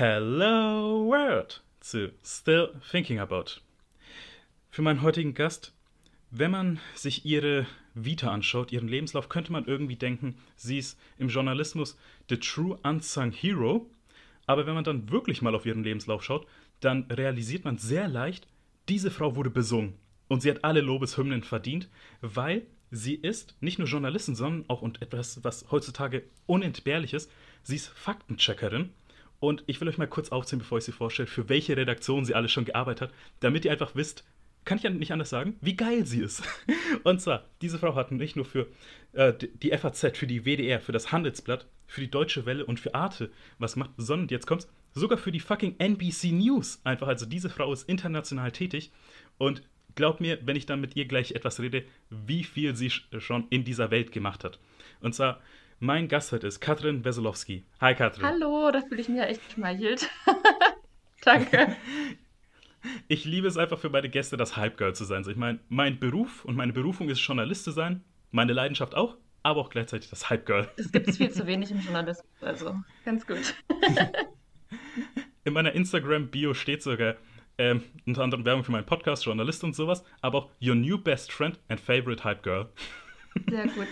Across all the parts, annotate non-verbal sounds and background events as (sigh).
Hello World zu Still Thinking About. Für meinen heutigen Gast, wenn man sich ihre Vita anschaut, ihren Lebenslauf, könnte man irgendwie denken, sie ist im Journalismus the true unsung hero. Aber wenn man dann wirklich mal auf ihren Lebenslauf schaut, dann realisiert man sehr leicht, diese Frau wurde besungen. Und sie hat alle Lobeshymnen verdient, weil sie ist nicht nur Journalistin, sondern auch und etwas, was heutzutage unentbehrlich ist, sie ist Faktencheckerin. Und ich will euch mal kurz aufzählen, bevor ich sie vorstelle, für welche Redaktion sie alles schon gearbeitet hat, damit ihr einfach wisst, kann ich ja nicht anders sagen, wie geil sie ist. (laughs) Und zwar, diese Frau hat nicht nur für äh, die FAZ, für die WDR, für das Handelsblatt, für die Deutsche Welle und für Arte was gemacht, sondern jetzt kommt's, sogar für die fucking NBC News. Einfach, also diese Frau ist international tätig und glaubt mir, wenn ich dann mit ihr gleich etwas rede, wie viel sie schon in dieser Welt gemacht hat. Und zwar, mein Gast heute ist Katrin Wesolowski. Hi Katrin. Hallo, da fühle ich mich ja echt geschmeichelt. (laughs) Danke. Ich liebe es einfach für meine Gäste, das Hype-Girl zu sein. ich meine, mein Beruf und meine Berufung ist Journalist zu sein, meine Leidenschaft auch, aber auch gleichzeitig das Hype-Girl. Das gibt es viel zu wenig im Journalismus, also ganz gut. (laughs) In meiner Instagram-Bio steht sogar ähm, unter anderem Werbung für meinen Podcast, Journalist und sowas, aber auch Your New Best Friend and Favorite Hype Girl. Sehr gut.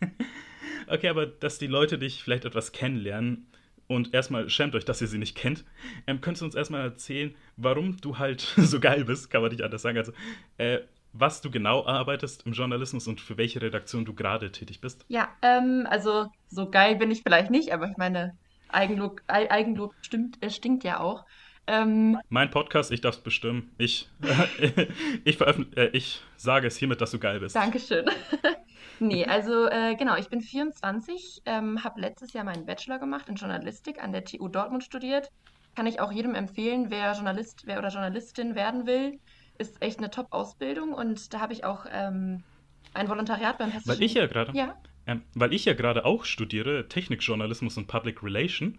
(laughs) okay, aber dass die Leute dich vielleicht etwas kennenlernen und erstmal schämt euch, dass ihr sie nicht kennt, ähm, könntest du uns erstmal erzählen, warum du halt (laughs) so geil bist, kann man nicht anders sagen. Also, äh, was du genau arbeitest im Journalismus und für welche Redaktion du gerade tätig bist? Ja, ähm, also so geil bin ich vielleicht nicht, aber ich meine, Eigenlob, Eigenlob stimmt, äh, stinkt ja auch. Ähm, mein Podcast, ich darf es bestimmen. Ich, (laughs) ich, äh, ich sage es hiermit, dass du geil bist. Dankeschön. (laughs) nee, also äh, genau, ich bin 24, ähm, habe letztes Jahr meinen Bachelor gemacht in Journalistik an der TU Dortmund studiert. Kann ich auch jedem empfehlen, wer Journalist wer oder Journalistin werden will. Ist echt eine Top-Ausbildung und da habe ich auch ähm, ein Volontariat beim Hessischen... Weil ich ja gerade... Ja. Ähm, weil ich ja gerade auch studiere, Technikjournalismus und Public Relation.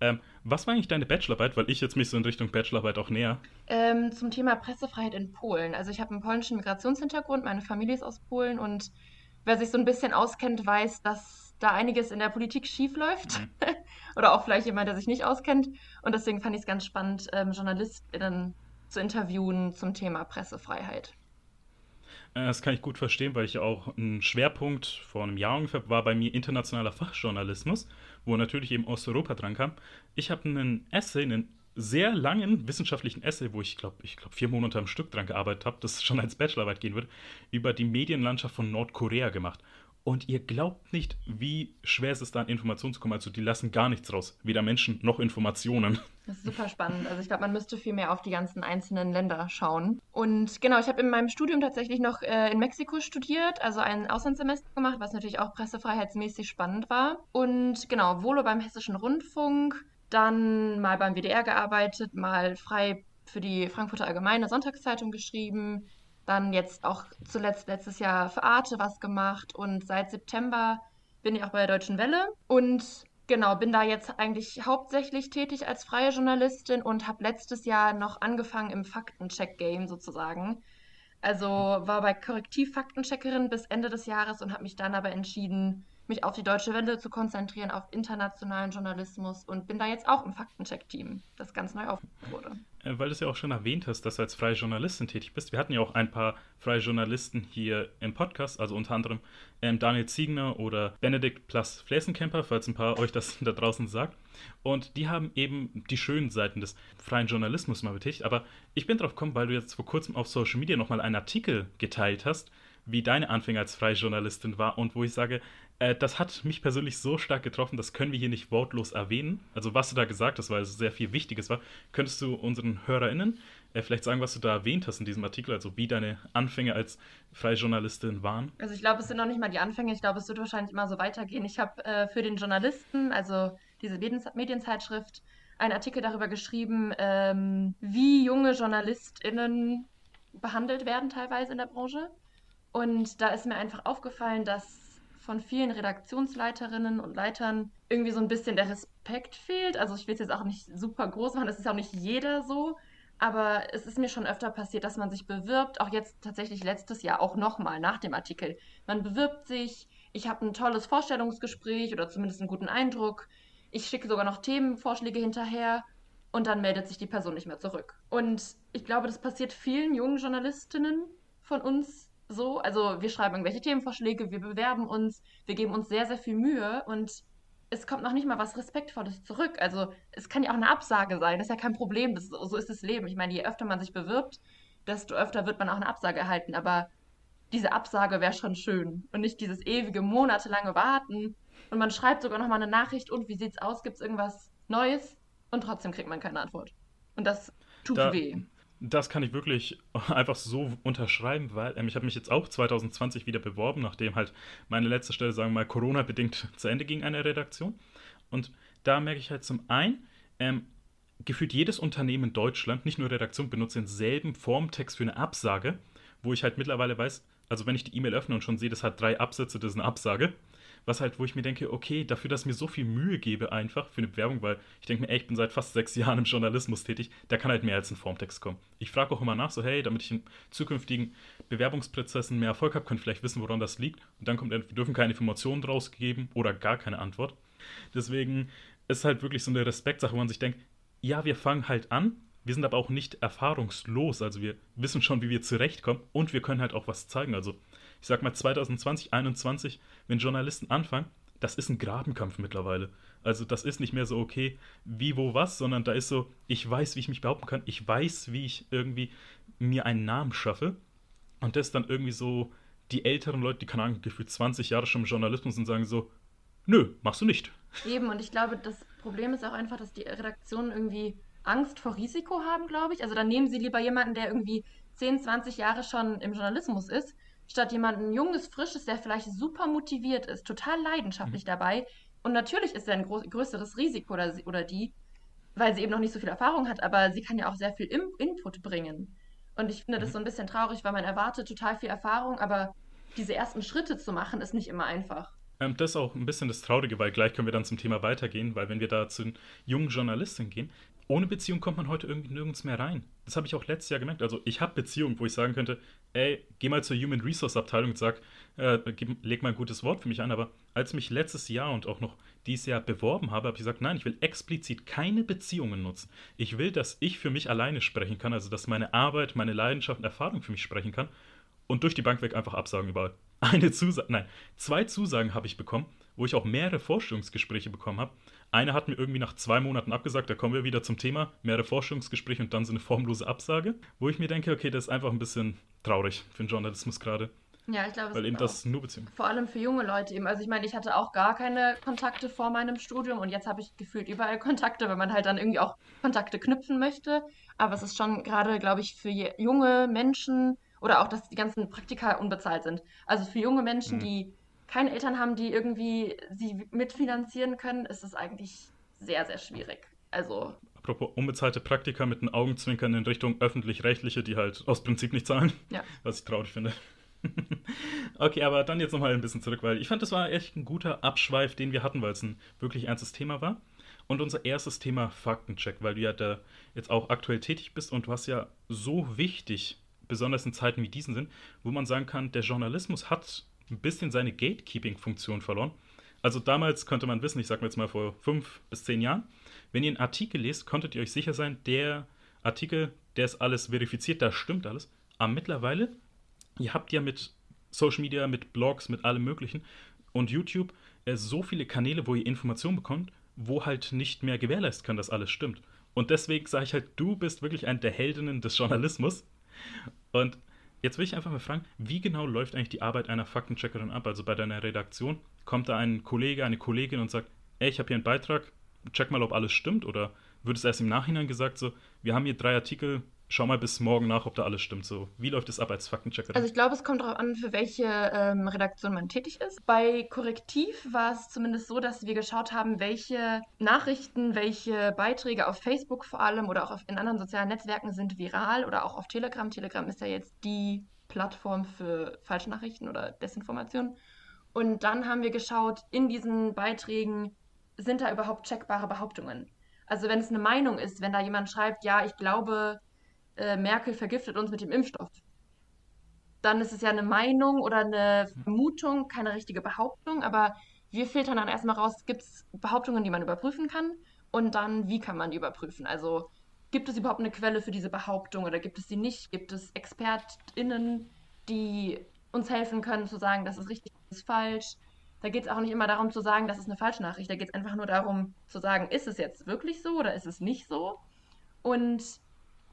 Ähm, was war eigentlich deine Bachelorarbeit? Weil ich jetzt mich so in Richtung Bachelorarbeit auch näher. Ähm, zum Thema Pressefreiheit in Polen. Also ich habe einen polnischen Migrationshintergrund, meine Familie ist aus Polen und wer sich so ein bisschen auskennt, weiß, dass da einiges in der Politik schief läuft. Mhm. (laughs) Oder auch vielleicht jemand, der sich nicht auskennt. Und deswegen fand ich es ganz spannend, ähm, JournalistInnen zu interviewen zum Thema Pressefreiheit. Äh, das kann ich gut verstehen, weil ich auch ein Schwerpunkt vor einem Jahr ungefähr war bei mir internationaler Fachjournalismus, wo natürlich eben Osteuropa dran kam. Ich habe einen Essay, einen sehr langen wissenschaftlichen Essay, wo ich glaube, ich glaube vier Monate am Stück dran gearbeitet habe, das (laughs) schon als Bachelorarbeit gehen wird, über die Medienlandschaft von Nordkorea gemacht. Und ihr glaubt nicht, wie schwer es ist, da an Informationen zu kommen. Also die lassen gar nichts raus. Weder Menschen noch Informationen. (laughs) Das ist super spannend. Also ich glaube, man müsste viel mehr auf die ganzen einzelnen Länder schauen. Und genau, ich habe in meinem Studium tatsächlich noch äh, in Mexiko studiert, also ein Auslandssemester gemacht, was natürlich auch pressefreiheitsmäßig spannend war. Und genau, Volo beim Hessischen Rundfunk, dann mal beim WDR gearbeitet, mal frei für die Frankfurter Allgemeine Sonntagszeitung geschrieben, dann jetzt auch zuletzt letztes Jahr für Arte was gemacht und seit September bin ich auch bei der Deutschen Welle und genau, bin da jetzt eigentlich hauptsächlich tätig als freie Journalistin und habe letztes Jahr noch angefangen im Faktencheck-Game sozusagen. Also war bei Korrektiv-Faktencheckerin bis Ende des Jahres und habe mich dann aber entschieden, mich auf die Deutsche Welle zu konzentrieren, auf internationalen Journalismus und bin da jetzt auch im Faktencheck-Team, das ganz neu aufgebaut wurde. Äh, weil du es ja auch schon erwähnt hast, dass du als freie Journalistin tätig bist. Wir hatten ja auch ein paar freie Journalisten hier im Podcast, also unter anderem ähm, Daniel Ziegner oder Benedikt Plus Flesenkemper, falls ein paar euch das (laughs) da draußen sagt. Und die haben eben die schönen Seiten des freien Journalismus mal betätigt. Aber ich bin drauf gekommen, weil du jetzt vor kurzem auf Social Media nochmal einen Artikel geteilt hast, wie deine Anfänge als freie Journalistin war und wo ich sage, äh, das hat mich persönlich so stark getroffen, das können wir hier nicht wortlos erwähnen. Also was du da gesagt hast, weil es sehr viel Wichtiges war, könntest du unseren HörerInnen äh, vielleicht sagen, was du da erwähnt hast in diesem Artikel, also wie deine Anfänge als freie Journalistin waren? Also ich glaube, es sind noch nicht mal die Anfänge, ich glaube, es wird wahrscheinlich immer so weitergehen. Ich habe äh, für den Journalisten, also diese Medienzeitschrift, einen Artikel darüber geschrieben, ähm, wie junge JournalistInnen behandelt werden teilweise in der Branche. Und da ist mir einfach aufgefallen, dass von vielen Redaktionsleiterinnen und Leitern irgendwie so ein bisschen der Respekt fehlt. Also ich will es jetzt auch nicht super groß machen, es ist auch nicht jeder so. Aber es ist mir schon öfter passiert, dass man sich bewirbt, auch jetzt tatsächlich letztes Jahr auch nochmal nach dem Artikel. Man bewirbt sich, ich habe ein tolles Vorstellungsgespräch oder zumindest einen guten Eindruck. Ich schicke sogar noch Themenvorschläge hinterher und dann meldet sich die Person nicht mehr zurück. Und ich glaube, das passiert vielen jungen Journalistinnen von uns so. Also wir schreiben irgendwelche Themenvorschläge, wir bewerben uns, wir geben uns sehr, sehr viel Mühe und es kommt noch nicht mal was Respektvolles zurück. Also es kann ja auch eine Absage sein, das ist ja kein Problem, das, so ist das Leben. Ich meine, je öfter man sich bewirbt, desto öfter wird man auch eine Absage erhalten. Aber diese Absage wäre schon schön und nicht dieses ewige, monatelange Warten. Und man schreibt sogar noch mal eine Nachricht und wie sieht's aus? Gibt es irgendwas Neues? Und trotzdem kriegt man keine Antwort. Und das tut da, weh. Das kann ich wirklich (laughs) einfach so unterschreiben, weil ähm, ich habe mich jetzt auch 2020 wieder beworben, nachdem halt meine letzte Stelle, sagen wir mal, Corona-bedingt (laughs) zu Ende ging, eine Redaktion. Und da merke ich halt zum einen, ähm, gefühlt jedes Unternehmen in Deutschland, nicht nur Redaktion, benutzt denselben Formtext für eine Absage, wo ich halt mittlerweile weiß, also wenn ich die E-Mail öffne und schon sehe, das hat drei Absätze, das ist eine Absage. Was halt, wo ich mir denke, okay, dafür, dass ich mir so viel Mühe gebe, einfach für eine Bewerbung, weil ich denke mir, ey, ich bin seit fast sechs (laughs) Jahren im Journalismus tätig, da kann halt mehr als ein Formtext kommen. Ich frage auch immer nach, so, hey, damit ich in zukünftigen Bewerbungsprozessen mehr Erfolg habe, könnt ihr vielleicht wissen, woran das liegt. Und dann kommt, wir dürfen keine Informationen draus geben oder gar keine Antwort. Deswegen ist halt wirklich so eine Respektsache, wo man sich denkt, ja, wir fangen halt an, wir sind aber auch nicht erfahrungslos. Also wir wissen schon, wie wir zurechtkommen und wir können halt auch was zeigen. Also ich sag mal 2020, 2021, wenn Journalisten anfangen, das ist ein Grabenkampf mittlerweile. Also das ist nicht mehr so, okay, wie, wo, was, sondern da ist so, ich weiß, wie ich mich behaupten kann, ich weiß, wie ich irgendwie mir einen Namen schaffe. Und das dann irgendwie so die älteren Leute, die, keine Ahnung, gefühlt 20 Jahre schon im Journalismus und sagen so, nö, machst du nicht. Eben, und ich glaube, das Problem ist auch einfach, dass die Redaktionen irgendwie Angst vor Risiko haben, glaube ich. Also dann nehmen sie lieber jemanden, der irgendwie 10, 20 Jahre schon im Journalismus ist, statt jemanden junges, frisches, der vielleicht super motiviert ist, total leidenschaftlich mhm. dabei. Und natürlich ist er ein größeres Risiko oder, oder die, weil sie eben noch nicht so viel Erfahrung hat, aber sie kann ja auch sehr viel Im Input bringen. Und ich finde das mhm. so ein bisschen traurig, weil man erwartet total viel Erfahrung, aber diese ersten Schritte zu machen, ist nicht immer einfach. Ähm, das ist auch ein bisschen das Traurige, weil gleich können wir dann zum Thema weitergehen, weil wenn wir da zu jungen Journalisten gehen, ohne Beziehung kommt man heute irgendwie nirgends mehr rein. Das habe ich auch letztes Jahr gemerkt. Also ich habe Beziehungen, wo ich sagen könnte, ey, geh mal zur Human Resource Abteilung und sag, äh, leg mal ein gutes Wort für mich an. Aber als ich mich letztes Jahr und auch noch dieses Jahr beworben habe, habe ich gesagt, nein, ich will explizit keine Beziehungen nutzen. Ich will, dass ich für mich alleine sprechen kann, also dass meine Arbeit, meine Leidenschaft und Erfahrung für mich sprechen kann und durch die Bank weg einfach Absagen überall. (laughs) Eine Zusage, nein, zwei Zusagen habe ich bekommen, wo ich auch mehrere Vorstellungsgespräche bekommen habe. Eine hat mir irgendwie nach zwei Monaten abgesagt, da kommen wir wieder zum Thema, mehrere Vorstellungsgespräche und dann so eine formlose Absage, wo ich mir denke, okay, das ist einfach ein bisschen traurig für den Journalismus gerade. Ja, ich glaube, Weil eben das nur Beziehung. Vor allem für junge Leute eben. Also ich meine, ich hatte auch gar keine Kontakte vor meinem Studium und jetzt habe ich gefühlt überall Kontakte, wenn man halt dann irgendwie auch Kontakte knüpfen möchte. Aber es ist schon gerade, glaube ich, für junge Menschen oder auch, dass die ganzen Praktika unbezahlt sind. Also für junge Menschen, mhm. die keine Eltern haben, die irgendwie sie mitfinanzieren können, ist es eigentlich sehr, sehr schwierig. Also. Apropos unbezahlte Praktika mit einem Augenzwinkern in Richtung öffentlich-rechtliche, die halt aus Prinzip nicht zahlen. Ja. Was ich traurig finde. (laughs) okay, aber dann jetzt nochmal ein bisschen zurück, weil ich fand, das war echt ein guter Abschweif, den wir hatten, weil es ein wirklich ernstes Thema war. Und unser erstes Thema Faktencheck, weil du ja da jetzt auch aktuell tätig bist und hast ja so wichtig besonders in Zeiten wie diesen sind, wo man sagen kann, der Journalismus hat ein bisschen seine Gatekeeping-Funktion verloren. Also damals konnte man wissen, ich sage jetzt mal vor fünf bis zehn Jahren, wenn ihr einen Artikel lest, konntet ihr euch sicher sein, der Artikel, der ist alles verifiziert, da stimmt alles. Aber mittlerweile, ihr habt ja mit Social Media, mit Blogs, mit allem Möglichen und YouTube äh, so viele Kanäle, wo ihr Informationen bekommt, wo halt nicht mehr gewährleisten kann, dass alles stimmt. Und deswegen sage ich halt, du bist wirklich eine der Heldinnen des Journalismus, und jetzt will ich einfach mal fragen, wie genau läuft eigentlich die Arbeit einer Faktencheckerin ab? Also bei deiner Redaktion kommt da ein Kollege, eine Kollegin und sagt, ey, ich habe hier einen Beitrag, check mal, ob alles stimmt? Oder wird es erst im Nachhinein gesagt, so, wir haben hier drei Artikel, schau mal bis morgen nach, ob da alles stimmt. So, wie läuft es ab als Faktenchecker? Also ich glaube, es kommt darauf an, für welche ähm, Redaktion man tätig ist. Bei Korrektiv war es zumindest so, dass wir geschaut haben, welche Nachrichten, welche Beiträge auf Facebook vor allem oder auch auf, in anderen sozialen Netzwerken sind viral oder auch auf Telegram. Telegram ist ja jetzt die Plattform für Falschnachrichten oder Desinformation. Und dann haben wir geschaut, in diesen Beiträgen sind da überhaupt checkbare Behauptungen. Also wenn es eine Meinung ist, wenn da jemand schreibt, ja, ich glaube, äh, Merkel vergiftet uns mit dem Impfstoff. Dann ist es ja eine Meinung oder eine Vermutung, keine richtige Behauptung, aber wir filtern dann erstmal raus, gibt es Behauptungen, die man überprüfen kann und dann, wie kann man die überprüfen? Also gibt es überhaupt eine Quelle für diese Behauptung oder gibt es sie nicht? Gibt es ExpertInnen, die uns helfen können zu sagen, das ist richtig, das ist falsch? Da geht es auch nicht immer darum zu sagen, das ist eine Falschnachricht. Da geht es einfach nur darum zu sagen, ist es jetzt wirklich so oder ist es nicht so? Und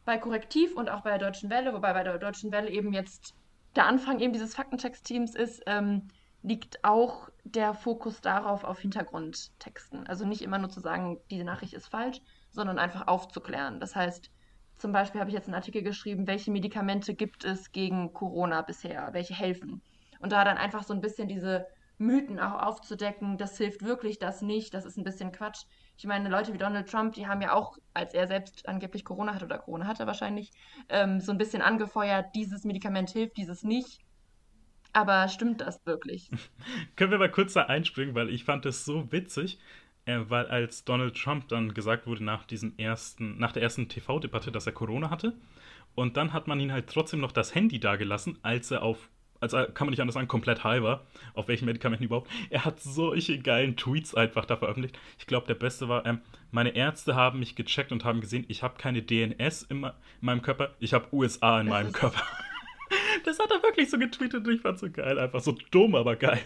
bei Korrektiv und auch bei der Deutschen Welle, wobei bei der Deutschen Welle eben jetzt der Anfang eben dieses Faktentext-Teams ist, ähm, liegt auch der Fokus darauf auf Hintergrundtexten. Also nicht immer nur zu sagen, diese Nachricht ist falsch, sondern einfach aufzuklären. Das heißt, zum Beispiel habe ich jetzt einen Artikel geschrieben, welche Medikamente gibt es gegen Corona bisher, welche helfen. Und da dann einfach so ein bisschen diese Mythen auch aufzudecken, das hilft wirklich, das nicht, das ist ein bisschen Quatsch. Ich meine, Leute wie Donald Trump, die haben ja auch, als er selbst angeblich Corona hatte oder Corona hatte wahrscheinlich, ähm, so ein bisschen angefeuert, dieses Medikament hilft, dieses nicht. Aber stimmt das wirklich? (laughs) Können wir mal kurz da einspringen, weil ich fand es so witzig, äh, weil als Donald Trump dann gesagt wurde nach diesem ersten, nach der ersten TV-Debatte, dass er Corona hatte, und dann hat man ihn halt trotzdem noch das Handy dagelassen, als er auf also kann man nicht anders sagen, komplett high war, auf welchen Medikamenten überhaupt. Er hat solche geilen Tweets einfach da veröffentlicht. Ich glaube, der beste war, ähm, meine Ärzte haben mich gecheckt und haben gesehen, ich habe keine DNS in, in, meinem Körper, ich habe USA in meinem Körper. (laughs) das hat er wirklich so getweetet und ich fand so geil, einfach so dumm, aber geil.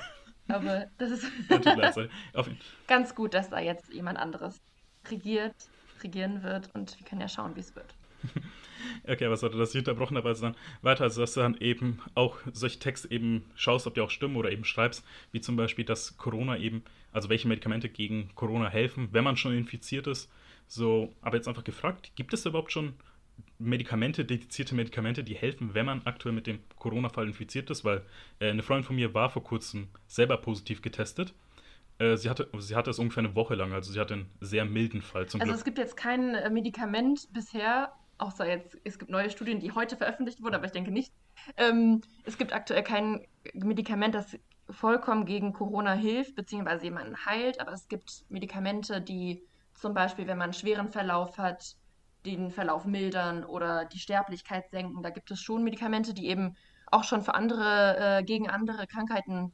Aber das ist (laughs) (laughs) ganz gut, dass da jetzt jemand anderes regiert, regieren wird und wir können ja schauen, wie es wird. (laughs) Okay, was hatte das ich unterbrochen habe, also dann weiter, also dass du dann eben auch solche Texte eben schaust, ob die auch stimmen oder eben schreibst, wie zum Beispiel, dass Corona eben, also welche Medikamente gegen Corona helfen, wenn man schon infiziert ist. So, aber jetzt einfach gefragt, gibt es überhaupt schon Medikamente, dedizierte Medikamente, die helfen, wenn man aktuell mit dem Corona-Fall infiziert ist? Weil äh, eine Freundin von mir war vor kurzem selber positiv getestet. Äh, sie, hatte, sie hatte es ungefähr eine Woche lang, also sie hatte einen sehr milden Fall zum also Glück. es gibt jetzt kein äh, Medikament bisher, außer jetzt, es gibt neue Studien, die heute veröffentlicht wurden, aber ich denke nicht. Ähm, es gibt aktuell kein Medikament, das vollkommen gegen Corona hilft, beziehungsweise jemanden heilt, aber es gibt Medikamente, die zum Beispiel, wenn man einen schweren Verlauf hat, den Verlauf mildern oder die Sterblichkeit senken. Da gibt es schon Medikamente, die eben auch schon für andere, äh, gegen andere Krankheiten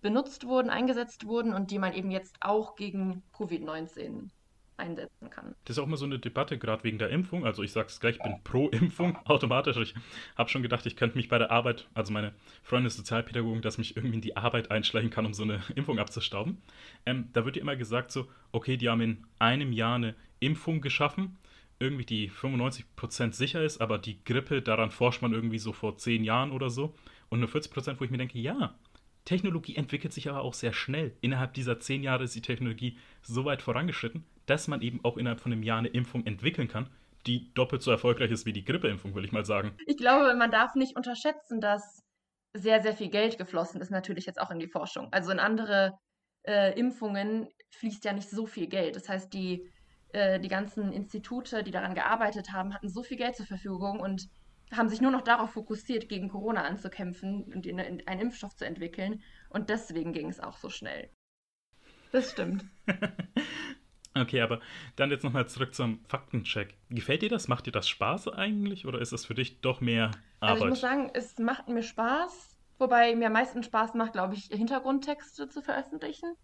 benutzt wurden, eingesetzt wurden und die man eben jetzt auch gegen Covid-19 einsetzen kann. Das ist auch immer so eine Debatte, gerade wegen der Impfung. Also ich sage es gleich, ich bin pro Impfung (laughs) automatisch. Ich habe schon gedacht, ich könnte mich bei der Arbeit, also meine Freundin ist Sozialpädagogin, dass mich irgendwie in die Arbeit einschleichen kann, um so eine (laughs) Impfung abzustauben. Ähm, da wird ja immer gesagt so, okay, die haben in einem Jahr eine Impfung geschaffen, irgendwie die 95% sicher ist, aber die Grippe, daran forscht man irgendwie so vor 10 Jahren oder so. Und nur 40%, wo ich mir denke, ja, Technologie entwickelt sich aber auch sehr schnell. Innerhalb dieser 10 Jahre ist die Technologie so weit vorangeschritten, dass man eben auch innerhalb von einem Jahr eine Impfung entwickeln kann, die doppelt so erfolgreich ist wie die Grippeimpfung, will ich mal sagen. Ich glaube, man darf nicht unterschätzen, dass sehr, sehr viel Geld geflossen ist, natürlich jetzt auch in die Forschung. Also in andere äh, Impfungen fließt ja nicht so viel Geld. Das heißt, die, äh, die ganzen Institute, die daran gearbeitet haben, hatten so viel Geld zur Verfügung und haben sich nur noch darauf fokussiert, gegen Corona anzukämpfen und einen Impfstoff zu entwickeln. Und deswegen ging es auch so schnell. Das stimmt. (laughs) Okay, aber dann jetzt nochmal zurück zum Faktencheck. Gefällt dir das? Macht dir das Spaß eigentlich oder ist das für dich doch mehr Arbeit? Also ich muss sagen, es macht mir Spaß, wobei mir am meisten Spaß macht, glaube ich, Hintergrundtexte zu veröffentlichen,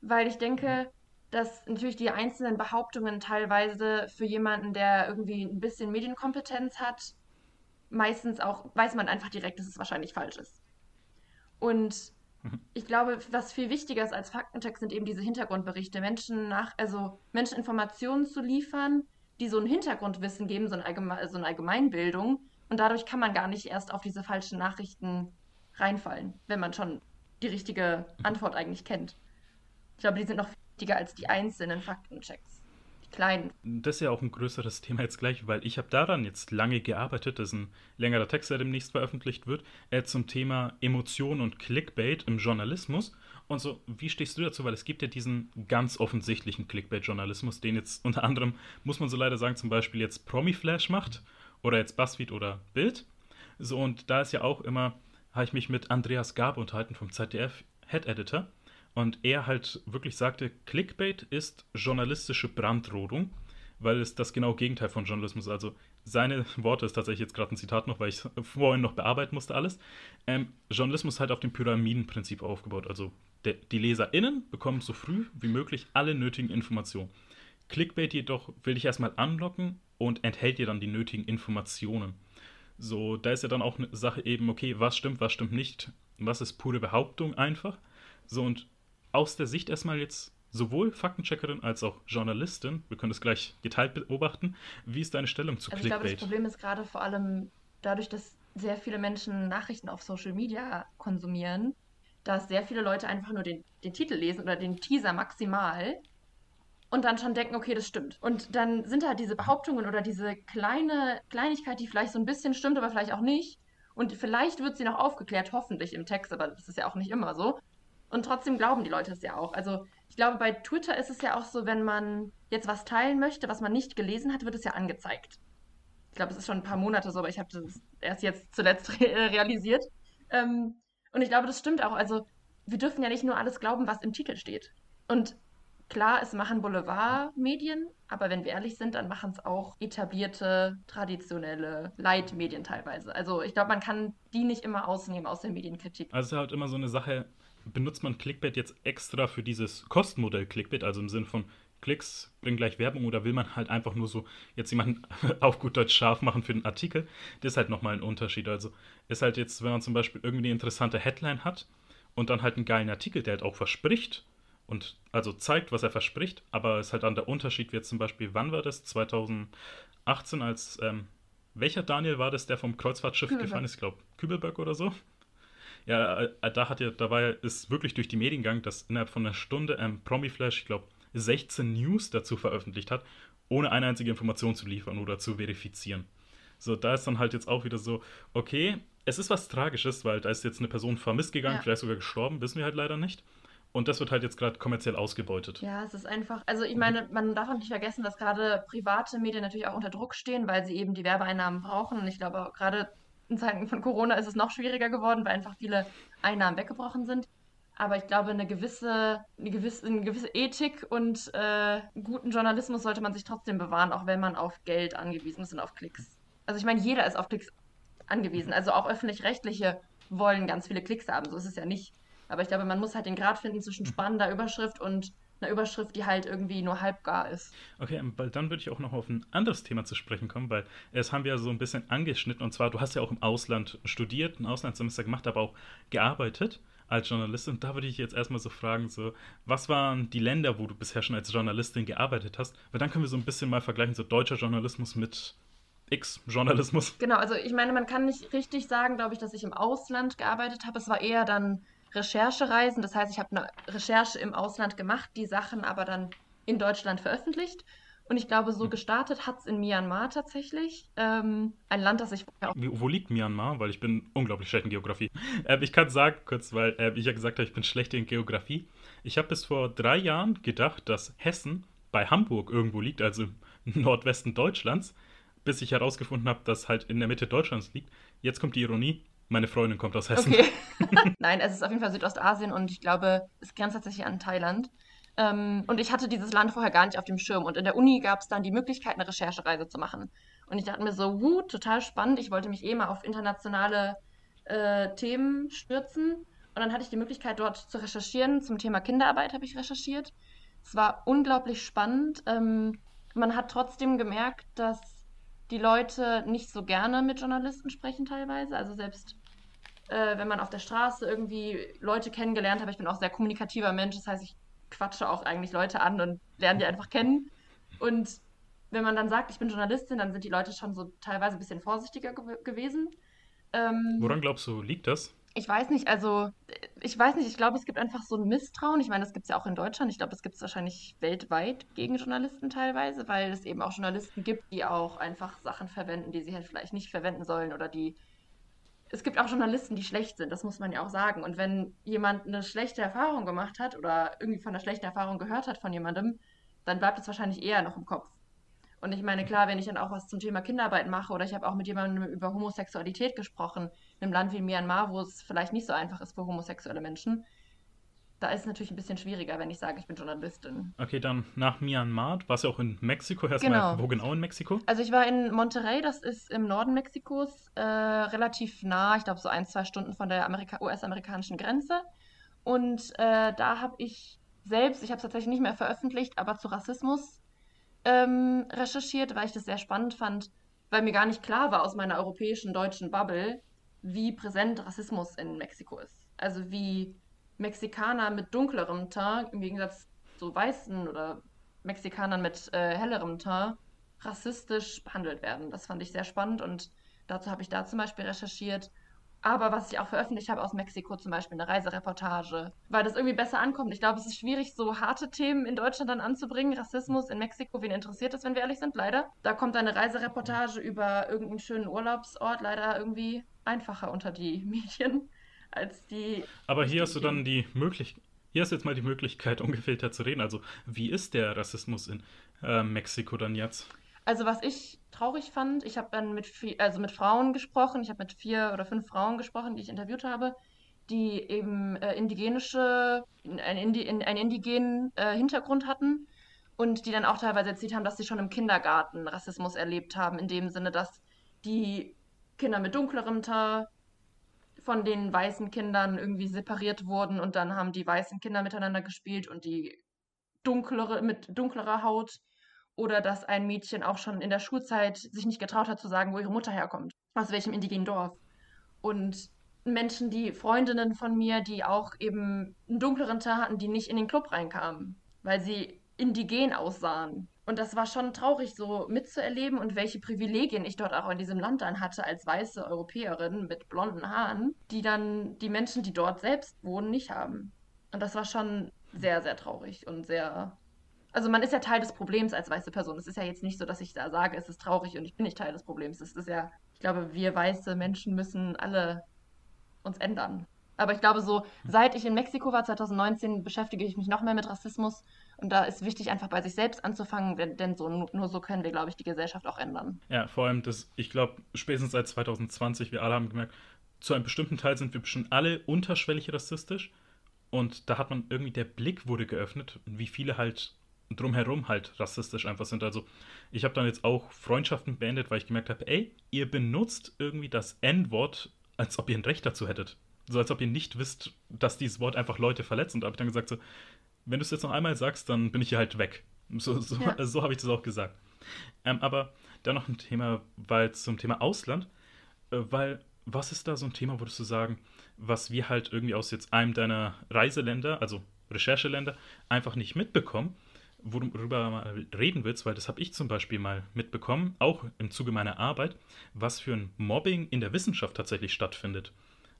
weil ich denke, dass natürlich die einzelnen Behauptungen teilweise für jemanden, der irgendwie ein bisschen Medienkompetenz hat, meistens auch, weiß man einfach direkt, dass es wahrscheinlich falsch ist. Und Mhm. Ich glaube, was viel wichtiger ist als Faktencheck sind eben diese Hintergrundberichte, Menschen nach, also Menschen Informationen zu liefern, die so ein Hintergrundwissen geben, so eine, Allgeme so eine Allgemeinbildung. Und dadurch kann man gar nicht erst auf diese falschen Nachrichten reinfallen, wenn man schon die richtige mhm. Antwort eigentlich kennt. Ich glaube, die sind noch wichtiger als die einzelnen Faktenchecks kleinen. Das ist ja auch ein größeres Thema jetzt gleich, weil ich habe daran jetzt lange gearbeitet. Das ist ein längerer Text, der demnächst veröffentlicht wird, äh, zum Thema Emotion und Clickbait im Journalismus. Und so, wie stehst du dazu? Weil es gibt ja diesen ganz offensichtlichen Clickbait-Journalismus, den jetzt (laughs) unter anderem, muss man so leider sagen, zum Beispiel jetzt Promiflash macht oder jetzt Buzzfeed oder Bild. So, und da ist ja auch immer, habe ich mich mit Andreas Gab unterhalten vom ZDF Head Editor. Und er halt wirklich sagte, Clickbait ist journalistische Brandrodung, weil es das genau Gegenteil von Journalismus ist. Also seine Worte ist tatsächlich jetzt gerade ein Zitat noch, weil ich es (laughs) vorhin noch bearbeiten musste alles. Ähm, Journalismus halt auf dem Pyramidenprinzip aufgebaut. Also der, die LeserInnen bekommen so früh wie möglich alle nötigen Informationen. Clickbait jedoch will dich erstmal anlocken und enthält dir dann die nötigen Informationen. So, da ist ja dann auch eine Sache eben, okay, was stimmt, was stimmt nicht, was ist pure Behauptung einfach. So, und aus der Sicht erstmal jetzt sowohl Faktencheckerin als auch Journalistin, wir können das gleich geteilt beobachten, wie ist deine Stellung zu also Clickbait? Ich glaube, das Problem ist gerade vor allem dadurch, dass sehr viele Menschen Nachrichten auf Social Media konsumieren, dass sehr viele Leute einfach nur den, den Titel lesen oder den Teaser maximal und dann schon denken, okay, das stimmt. Und dann sind halt diese Behauptungen oder diese kleine Kleinigkeit, die vielleicht so ein bisschen stimmt, aber vielleicht auch nicht. Und vielleicht wird sie noch aufgeklärt, hoffentlich im Text, aber das ist ja auch nicht immer so. Und trotzdem glauben die Leute es ja auch. Also ich glaube, bei Twitter ist es ja auch so, wenn man jetzt was teilen möchte, was man nicht gelesen hat, wird es ja angezeigt. Ich glaube, es ist schon ein paar Monate so, aber ich habe das erst jetzt zuletzt (laughs) realisiert. Ähm, und ich glaube, das stimmt auch. Also wir dürfen ja nicht nur alles glauben, was im Titel steht. Und klar, es machen Boulevardmedien, aber wenn wir ehrlich sind, dann machen es auch etablierte, traditionelle Leitmedien teilweise. Also ich glaube, man kann die nicht immer ausnehmen aus der Medienkritik. Also es ist halt immer so eine Sache, benutzt man Clickbait jetzt extra für dieses Kostenmodell Clickbait, also im Sinne von Klicks bringen gleich Werbung oder will man halt einfach nur so jetzt jemanden (laughs) auf gut Deutsch scharf machen für den Artikel? Das ist halt nochmal ein Unterschied. Also ist halt jetzt, wenn man zum Beispiel irgendwie eine interessante Headline hat und dann halt einen geilen Artikel, der halt auch verspricht und also zeigt, was er verspricht, aber es ist halt dann der Unterschied, wie jetzt zum Beispiel, wann war das? 2018, als ähm, welcher Daniel war das, der vom Kreuzfahrtschiff Kübelberg. gefahren ist? Ich glaube, Kübelberg oder so. Ja, äh, da hat ja, da war ja, ist wirklich durch die Medien gegangen, dass innerhalb von einer Stunde ähm, Promiflash, ich glaube, 16 News dazu veröffentlicht hat, ohne eine einzige Information zu liefern oder zu verifizieren. So, da ist dann halt jetzt auch wieder so, okay, es ist was Tragisches, weil da ist jetzt eine Person vermisst gegangen, ja. vielleicht sogar gestorben, wissen wir halt leider nicht. Und das wird halt jetzt gerade kommerziell ausgebeutet. Ja, es ist einfach, also ich meine, man darf auch nicht vergessen, dass gerade private Medien natürlich auch unter Druck stehen, weil sie eben die Werbeeinnahmen brauchen. Und ich glaube, gerade in Zeiten von Corona ist es noch schwieriger geworden, weil einfach viele Einnahmen weggebrochen sind. Aber ich glaube, eine gewisse, eine gewisse, eine gewisse Ethik und äh, guten Journalismus sollte man sich trotzdem bewahren, auch wenn man auf Geld angewiesen ist und auf Klicks. Also ich meine, jeder ist auf Klicks angewiesen. Also auch öffentlich-rechtliche wollen ganz viele Klicks haben. So ist es ja nicht. Aber ich glaube, man muss halt den Grad finden zwischen spannender Überschrift und einer Überschrift, die halt irgendwie nur halbgar ist. Okay, weil dann würde ich auch noch auf ein anderes Thema zu sprechen kommen, weil es haben wir ja so ein bisschen angeschnitten. Und zwar, du hast ja auch im Ausland studiert, ein Auslandssemester gemacht, aber auch gearbeitet als Journalistin. Und da würde ich jetzt erstmal so fragen, so, was waren die Länder, wo du bisher schon als Journalistin gearbeitet hast? Weil dann können wir so ein bisschen mal vergleichen, so deutscher Journalismus mit X-Journalismus. Genau, also ich meine, man kann nicht richtig sagen, glaube ich, dass ich im Ausland gearbeitet habe. Es war eher dann Recherchereisen. Das heißt, ich habe eine Recherche im Ausland gemacht, die Sachen aber dann in Deutschland veröffentlicht. Und ich glaube, so hm. gestartet hat es in Myanmar tatsächlich. Ähm, ein Land, das ich vorher auch. Wo liegt Myanmar? Weil ich bin unglaublich schlecht in Geografie. Äh, ich kann sagen, kurz, weil äh, ich ja gesagt habe, ich bin schlecht in Geografie. Ich habe bis vor drei Jahren gedacht, dass Hessen bei Hamburg irgendwo liegt, also im Nordwesten Deutschlands, bis ich herausgefunden habe, dass halt in der Mitte Deutschlands liegt. Jetzt kommt die Ironie. Meine Freundin kommt aus Hessen. Okay. (laughs) Nein, es ist auf jeden Fall Südostasien und ich glaube, es grenzt tatsächlich an Thailand. Ähm, und ich hatte dieses Land vorher gar nicht auf dem Schirm. Und in der Uni gab es dann die Möglichkeit, eine Recherchereise zu machen. Und ich dachte mir so, wuh, total spannend. Ich wollte mich eh mal auf internationale äh, Themen stürzen. Und dann hatte ich die Möglichkeit, dort zu recherchieren. Zum Thema Kinderarbeit habe ich recherchiert. Es war unglaublich spannend. Ähm, man hat trotzdem gemerkt, dass die Leute nicht so gerne mit Journalisten sprechen teilweise. Also selbst äh, wenn man auf der Straße irgendwie Leute kennengelernt hat, ich bin auch sehr kommunikativer Mensch, das heißt, ich quatsche auch eigentlich Leute an und lerne die einfach kennen. Und wenn man dann sagt, ich bin Journalistin, dann sind die Leute schon so teilweise ein bisschen vorsichtiger ge gewesen. Ähm, Woran glaubst du, liegt das? Ich weiß nicht, also ich weiß nicht, ich glaube, es gibt einfach so ein Misstrauen. Ich meine, das gibt es ja auch in Deutschland. Ich glaube, das gibt es wahrscheinlich weltweit gegen Journalisten teilweise, weil es eben auch Journalisten gibt, die auch einfach Sachen verwenden, die sie halt vielleicht nicht verwenden sollen oder die es gibt auch Journalisten, die schlecht sind, das muss man ja auch sagen. Und wenn jemand eine schlechte Erfahrung gemacht hat oder irgendwie von einer schlechten Erfahrung gehört hat von jemandem, dann bleibt es wahrscheinlich eher noch im Kopf. Und ich meine, klar, wenn ich dann auch was zum Thema Kinderarbeit mache oder ich habe auch mit jemandem über Homosexualität gesprochen, in einem Land wie Myanmar, wo es vielleicht nicht so einfach ist für homosexuelle Menschen, da ist es natürlich ein bisschen schwieriger, wenn ich sage, ich bin Journalistin. Okay, dann nach Myanmar, warst du auch in Mexiko erstmal. Genau. Wo genau in Mexiko? Also ich war in Monterrey, das ist im Norden Mexikos, äh, relativ nah, ich glaube so ein, zwei Stunden von der US-amerikanischen Grenze. Und äh, da habe ich selbst, ich habe es tatsächlich nicht mehr veröffentlicht, aber zu Rassismus ähm, recherchiert, weil ich das sehr spannend fand, weil mir gar nicht klar war aus meiner europäischen deutschen Bubble, wie präsent Rassismus in Mexiko ist. Also wie Mexikaner mit dunklerem Teint im Gegensatz zu weißen oder Mexikanern mit äh, hellerem Teint rassistisch behandelt werden. Das fand ich sehr spannend und dazu habe ich da zum Beispiel recherchiert. Aber was ich auch veröffentlicht habe aus Mexiko, zum Beispiel eine Reisereportage, weil das irgendwie besser ankommt. Ich glaube, es ist schwierig, so harte Themen in Deutschland dann anzubringen. Rassismus in Mexiko, wen interessiert das, wenn wir ehrlich sind, leider. Da kommt eine Reisereportage über irgendeinen schönen Urlaubsort leider irgendwie einfacher unter die Medien als die. Aber hier hast du dann die Möglichkeit. Hier hast du jetzt mal die Möglichkeit, (laughs) ungefiltert zu reden. Also, wie ist der Rassismus in äh, Mexiko dann jetzt? Also was ich traurig fand, ich habe dann mit, also mit Frauen gesprochen, ich habe mit vier oder fünf Frauen gesprochen, die ich interviewt habe, die eben äh, indigenische, einen, Indi einen indigenen äh, Hintergrund hatten und die dann auch teilweise erzählt haben, dass sie schon im Kindergarten Rassismus erlebt haben, in dem Sinne, dass die Kinder mit dunklerem Teint von den weißen Kindern irgendwie separiert wurden und dann haben die weißen Kinder miteinander gespielt und die dunklere mit dunklerer Haut oder dass ein Mädchen auch schon in der Schulzeit sich nicht getraut hat zu sagen, wo ihre Mutter herkommt, aus welchem indigenen Dorf. Und Menschen, die Freundinnen von mir, die auch eben einen dunkleren Teil hatten, die nicht in den Club reinkamen, weil sie indigen aussahen. Und das war schon traurig, so mitzuerleben und welche Privilegien ich dort auch in diesem Land dann hatte als weiße Europäerin mit blonden Haaren, die dann die Menschen, die dort selbst wohnen, nicht haben. Und das war schon sehr, sehr traurig und sehr also man ist ja Teil des Problems als weiße Person. Es ist ja jetzt nicht so, dass ich da sage, es ist traurig und ich bin nicht Teil des Problems. Es ist ja, ich glaube, wir weiße Menschen müssen alle uns ändern. Aber ich glaube, so seit ich in Mexiko war, 2019, beschäftige ich mich noch mehr mit Rassismus. Und da ist wichtig, einfach bei sich selbst anzufangen, denn, so, nur so können wir, glaube ich, die Gesellschaft auch ändern. Ja, vor allem, das, ich glaube, spätestens seit 2020, wir alle haben gemerkt, zu einem bestimmten Teil sind wir bestimmt alle unterschwellig rassistisch. Und da hat man irgendwie, der Blick wurde geöffnet, wie viele halt drumherum halt rassistisch einfach sind. Also ich habe dann jetzt auch Freundschaften beendet, weil ich gemerkt habe, ey, ihr benutzt irgendwie das N-Wort, als ob ihr ein Recht dazu hättet. So als ob ihr nicht wisst, dass dieses Wort einfach Leute verletzt. Und da habe ich dann gesagt, so, wenn du es jetzt noch einmal sagst, dann bin ich hier halt weg. So, so, ja. so habe ich das auch gesagt. Ähm, aber dann noch ein Thema, weil zum Thema Ausland, äh, weil was ist da so ein Thema, würdest du sagen, was wir halt irgendwie aus jetzt einem deiner Reiseländer, also Rechercheländer, einfach nicht mitbekommen? worüber du mal reden willst, weil das habe ich zum Beispiel mal mitbekommen, auch im Zuge meiner Arbeit, was für ein Mobbing in der Wissenschaft tatsächlich stattfindet.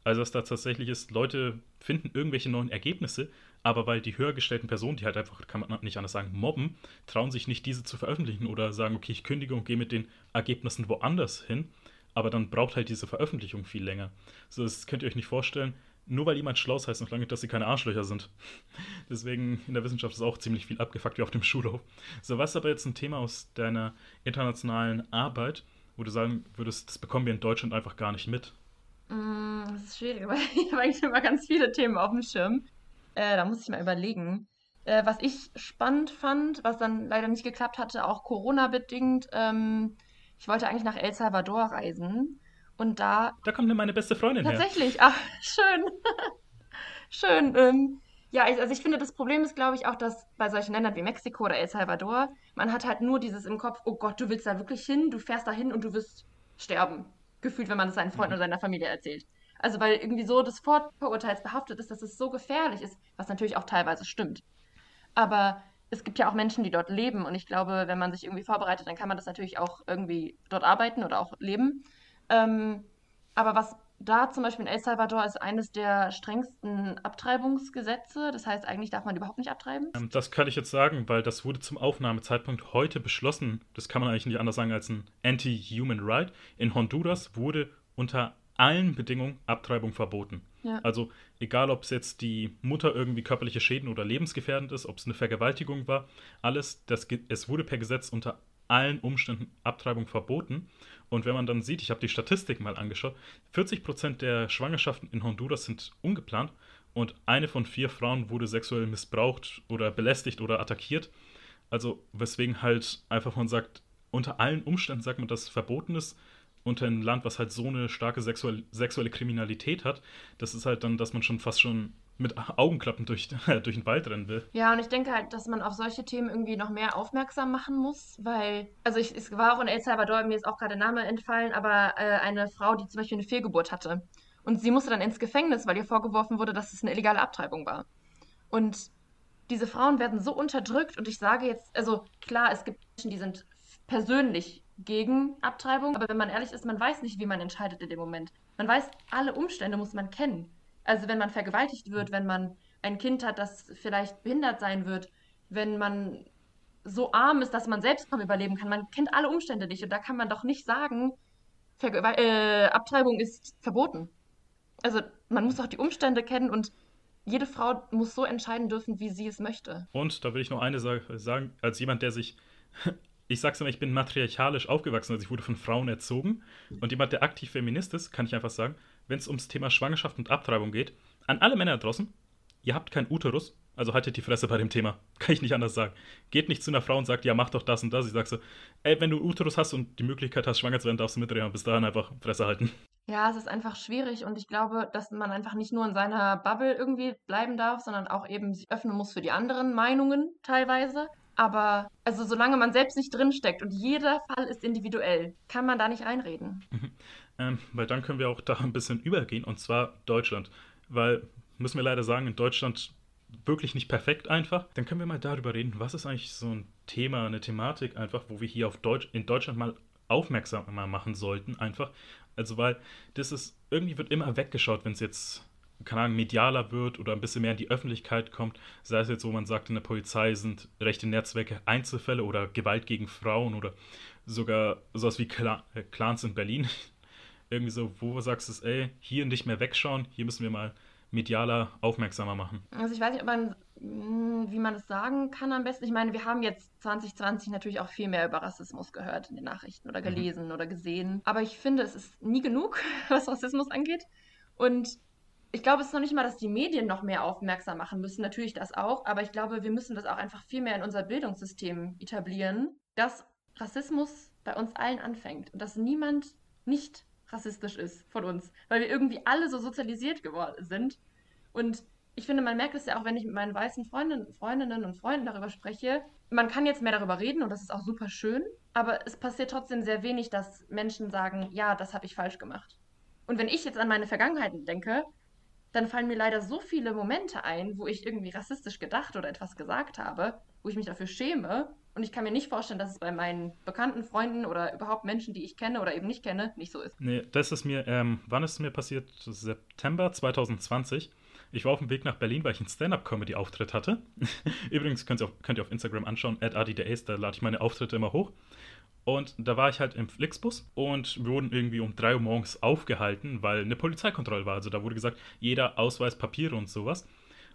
Also, dass da tatsächlich ist, Leute finden irgendwelche neuen Ergebnisse, aber weil die höher gestellten Personen, die halt einfach, kann man nicht anders sagen, mobben, trauen sich nicht, diese zu veröffentlichen oder sagen, okay, ich kündige und gehe mit den Ergebnissen woanders hin, aber dann braucht halt diese Veröffentlichung viel länger. So, das könnt ihr euch nicht vorstellen nur weil jemand schlau heißt noch lange, dass sie keine Arschlöcher sind. (laughs) Deswegen in der Wissenschaft ist auch ziemlich viel abgefuckt wie auf dem Schulhof. So, was ist aber jetzt ein Thema aus deiner internationalen Arbeit, wo du sagen würdest, das bekommen wir in Deutschland einfach gar nicht mit? Mm, das ist schwierig, (laughs) weil ich habe eigentlich immer ganz viele Themen auf dem Schirm. Äh, da muss ich mal überlegen. Äh, was ich spannend fand, was dann leider nicht geklappt hatte, auch Corona-bedingt, ähm, ich wollte eigentlich nach El Salvador reisen und da. Da kommt mir meine beste Freundin tatsächlich. her. Tatsächlich, ach, schön. (laughs) schön. Ähm, ja, ich, also ich finde, das Problem ist, glaube ich, auch, dass bei solchen Ländern wie Mexiko oder El Salvador, man hat halt nur dieses im Kopf, oh Gott, du willst da wirklich hin, du fährst da hin und du wirst sterben. Gefühlt, wenn man das seinen Freunden mhm. oder seiner Familie erzählt. Also weil irgendwie so das Vorurteils behaftet ist, dass es so gefährlich ist, was natürlich auch teilweise stimmt. Aber es gibt ja auch Menschen, die dort leben und ich glaube, wenn man sich irgendwie vorbereitet, dann kann man das natürlich auch irgendwie dort arbeiten oder auch leben. Ähm, aber was da zum Beispiel in El Salvador ist eines der strengsten Abtreibungsgesetze. Das heißt, eigentlich darf man überhaupt nicht abtreiben. Ähm, das kann ich jetzt sagen, weil das wurde zum Aufnahmezeitpunkt heute beschlossen. Das kann man eigentlich nicht anders sagen als ein Anti-Human Right. In Honduras wurde unter allen Bedingungen Abtreibung verboten. Ja. Also egal, ob es jetzt die Mutter irgendwie körperliche Schäden oder lebensgefährdend ist, ob es eine Vergewaltigung war, alles, das, es wurde per Gesetz unter allen Umständen Abtreibung verboten. Und wenn man dann sieht, ich habe die Statistik mal angeschaut, 40% der Schwangerschaften in Honduras sind ungeplant und eine von vier Frauen wurde sexuell missbraucht oder belästigt oder attackiert. Also weswegen halt einfach man sagt, unter allen Umständen sagt man, dass es verboten ist, unter einem Land, was halt so eine starke sexuelle, sexuelle Kriminalität hat, das ist halt dann, dass man schon fast schon mit Augenklappen durch, (laughs) durch den Wald rennen will. Ja, und ich denke halt, dass man auf solche Themen irgendwie noch mehr aufmerksam machen muss, weil, also ich, es war auch in El Salvador, mir ist auch gerade der Name entfallen, aber äh, eine Frau, die zum Beispiel eine Fehlgeburt hatte. Und sie musste dann ins Gefängnis, weil ihr vorgeworfen wurde, dass es eine illegale Abtreibung war. Und diese Frauen werden so unterdrückt und ich sage jetzt, also klar, es gibt Menschen, die sind persönlich gegen Abtreibung, aber wenn man ehrlich ist, man weiß nicht, wie man entscheidet in dem Moment. Man weiß, alle Umstände muss man kennen. Also wenn man vergewaltigt wird, wenn man ein Kind hat, das vielleicht behindert sein wird, wenn man so arm ist, dass man selbst kaum überleben kann. Man kennt alle Umstände nicht und da kann man doch nicht sagen, Verge äh, Abtreibung ist verboten. Also man muss auch die Umstände kennen und jede Frau muss so entscheiden dürfen, wie sie es möchte. Und da will ich noch eine Sache sagen, als jemand, der sich, ich sag's immer, ich bin matriarchalisch aufgewachsen, also ich wurde von Frauen erzogen. Und jemand, der aktiv Feminist ist, kann ich einfach sagen, wenn es ums Thema Schwangerschaft und Abtreibung geht, an alle Männer draußen, ihr habt keinen Uterus, also haltet die Fresse bei dem Thema. (laughs) Kann ich nicht anders sagen. Geht nicht zu einer Frau und sagt, ja, mach doch das und das. Ich sag so, ey, wenn du Uterus hast und die Möglichkeit hast, schwanger zu werden, darfst du mitreden. Bis dahin einfach Fresse halten. Ja, es ist einfach schwierig und ich glaube, dass man einfach nicht nur in seiner Bubble irgendwie bleiben darf, sondern auch eben sich öffnen muss für die anderen Meinungen teilweise. Aber also solange man selbst nicht drinsteckt und jeder Fall ist individuell, kann man da nicht einreden. Mhm. Ähm, weil dann können wir auch da ein bisschen übergehen und zwar Deutschland. Weil, müssen wir leider sagen, in Deutschland wirklich nicht perfekt einfach. Dann können wir mal darüber reden, was ist eigentlich so ein Thema, eine Thematik einfach, wo wir hier auf Deutsch, in Deutschland mal aufmerksam machen sollten, einfach. Also, weil das ist, irgendwie wird immer weggeschaut, wenn es jetzt, keine Ahnung, medialer wird oder ein bisschen mehr in die Öffentlichkeit kommt. Sei es jetzt, wo man sagt, in der Polizei sind rechte Netzwerke Einzelfälle oder Gewalt gegen Frauen oder sogar sowas wie Cla äh, Clans in Berlin. (laughs) irgendwie so, wo du sagst, ey, hier nicht mehr wegschauen, hier müssen wir mal medialer aufmerksamer machen? Also ich weiß nicht, ob man, hm, wie man das sagen kann am besten. Ich meine, wir haben jetzt 2020 natürlich auch viel mehr über Rassismus gehört in den Nachrichten oder mhm. gelesen mhm. oder gesehen. Aber ich finde, es ist nie genug, (laughs) was Rassismus angeht. Und ich glaube, es ist noch nicht mal, dass die Medien noch mehr aufmerksam machen müssen. Natürlich das auch. Aber ich glaube, wir müssen das auch einfach viel mehr in unser Bildungssystem etablieren, dass Rassismus bei uns allen anfängt und dass niemand nicht rassistisch ist von uns, weil wir irgendwie alle so sozialisiert geworden sind. Und ich finde, man merkt es ja auch, wenn ich mit meinen weißen Freundinnen, Freundinnen und Freunden darüber spreche. Man kann jetzt mehr darüber reden und das ist auch super schön, aber es passiert trotzdem sehr wenig, dass Menschen sagen, ja, das habe ich falsch gemacht. Und wenn ich jetzt an meine Vergangenheit denke, dann fallen mir leider so viele Momente ein, wo ich irgendwie rassistisch gedacht oder etwas gesagt habe, wo ich mich dafür schäme und ich kann mir nicht vorstellen, dass es bei meinen bekannten Freunden oder überhaupt Menschen, die ich kenne oder eben nicht kenne, nicht so ist. Nee, das ist mir, ähm, wann ist es mir passiert? September 2020. Ich war auf dem Weg nach Berlin, weil ich einen Stand-Up-Comedy-Auftritt hatte. (laughs) Übrigens könnt ihr, auf, könnt ihr auf Instagram anschauen, at da lade ich meine Auftritte immer hoch. Und da war ich halt im Flixbus und wir wurden irgendwie um 3 Uhr morgens aufgehalten, weil eine Polizeikontrolle war. Also da wurde gesagt, jeder Ausweis, Papiere und sowas.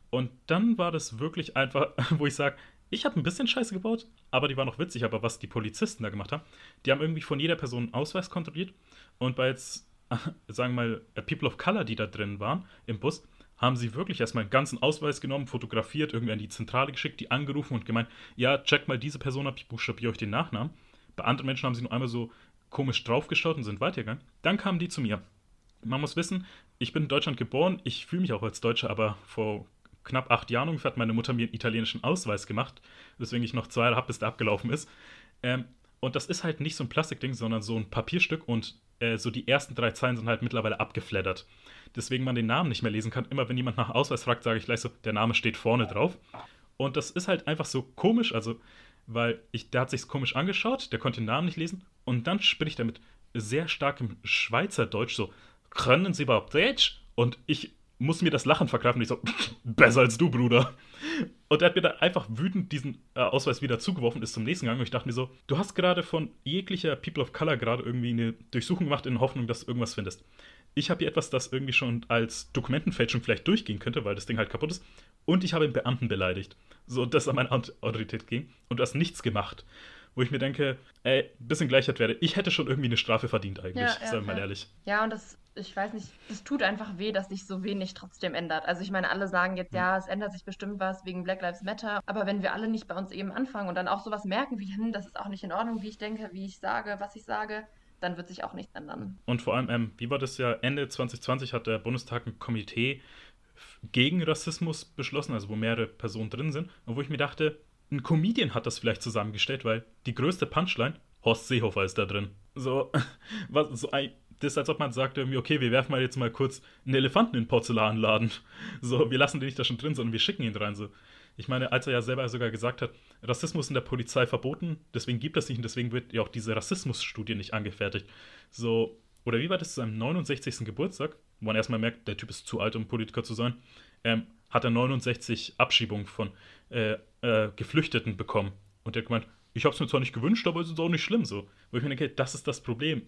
Und dann war das wirklich einfach, (laughs) wo ich sage, ich habe ein bisschen Scheiße gebaut, aber die war noch witzig. Aber was die Polizisten da gemacht haben, die haben irgendwie von jeder Person einen Ausweis kontrolliert. Und bei jetzt, (laughs) sagen wir mal, äh, People of Color, die da drin waren im Bus, haben sie wirklich erstmal einen ganzen Ausweis genommen, fotografiert, irgendwie an die Zentrale geschickt, die angerufen und gemeint, ja, check mal diese Person ab, ich buchstabiere euch den Nachnamen. Bei anderen Menschen haben sie nur einmal so komisch draufgeschaut und sind weitergegangen. Dann kamen die zu mir. Man muss wissen, ich bin in Deutschland geboren, ich fühle mich auch als Deutscher, aber vor knapp acht Jahren ungefähr hat meine Mutter mir einen italienischen Ausweis gemacht, weswegen ich noch zwei Jahre habe, bis der abgelaufen ist. Ähm, und das ist halt nicht so ein Plastikding, sondern so ein Papierstück und äh, so die ersten drei Zeilen sind halt mittlerweile abgeflattert. Deswegen man den Namen nicht mehr lesen kann. Immer wenn jemand nach Ausweis fragt, sage ich gleich so, der Name steht vorne drauf. Und das ist halt einfach so komisch, also, weil ich, der hat sich komisch angeschaut, der konnte den Namen nicht lesen und dann spricht er mit sehr starkem Schweizerdeutsch so, können Sie überhaupt Deutsch? Und ich muss mir das Lachen verkaufen. Ich so, (laughs) besser als du, Bruder. Und er hat mir dann einfach wütend diesen äh, Ausweis wieder zugeworfen, ist zum nächsten Gang. Und ich dachte mir so, du hast gerade von jeglicher People of Color gerade irgendwie eine Durchsuchung gemacht in Hoffnung, dass du irgendwas findest. Ich habe hier etwas, das irgendwie schon als Dokumentenfälschung vielleicht durchgehen könnte, weil das Ding halt kaputt ist. Und ich habe einen Beamten beleidigt. So, dass an meine Autorität ging. Und du hast nichts gemacht wo ich mir denke, ey, bisschen Gleichheit werde. Ich hätte schon irgendwie eine Strafe verdient eigentlich, ja, ja, sagen wir mal ehrlich. Ja, und das ich weiß nicht, es tut einfach weh, dass sich so wenig trotzdem ändert. Also ich meine, alle sagen jetzt, ja, es ändert sich bestimmt was wegen Black Lives Matter, aber wenn wir alle nicht bei uns eben anfangen und dann auch sowas merken wie, hm, das ist auch nicht in Ordnung, wie ich denke, wie ich sage, was ich sage, dann wird sich auch nichts ändern. Und vor allem, ähm, wie war das ja, Ende 2020 hat der Bundestag ein Komitee gegen Rassismus beschlossen, also wo mehrere Personen drin sind, und wo ich mir dachte, ein Comedian hat das vielleicht zusammengestellt, weil die größte Punchline, Horst Seehofer ist da drin. So, (laughs) was, so ein, das ist, als ob man sagt irgendwie, okay, wir werfen mal jetzt mal kurz einen Elefanten in den Porzellanladen. (laughs) So, wir lassen den nicht da schon drin, sondern wir schicken ihn rein. So. Ich meine, als er ja selber sogar gesagt hat, Rassismus in der Polizei verboten, deswegen gibt es nicht und deswegen wird ja auch diese Rassismusstudie nicht angefertigt. So, oder wie war das zu seinem 69. Geburtstag, wo man erstmal merkt, der Typ ist zu alt, um Politiker zu sein, ähm, hat er 69 Abschiebungen von äh, äh, Geflüchteten bekommen. Und er hat gemeint, ich habe es mir zwar nicht gewünscht, aber es ist auch nicht schlimm so. Wo ich mir denke, das ist das Problem.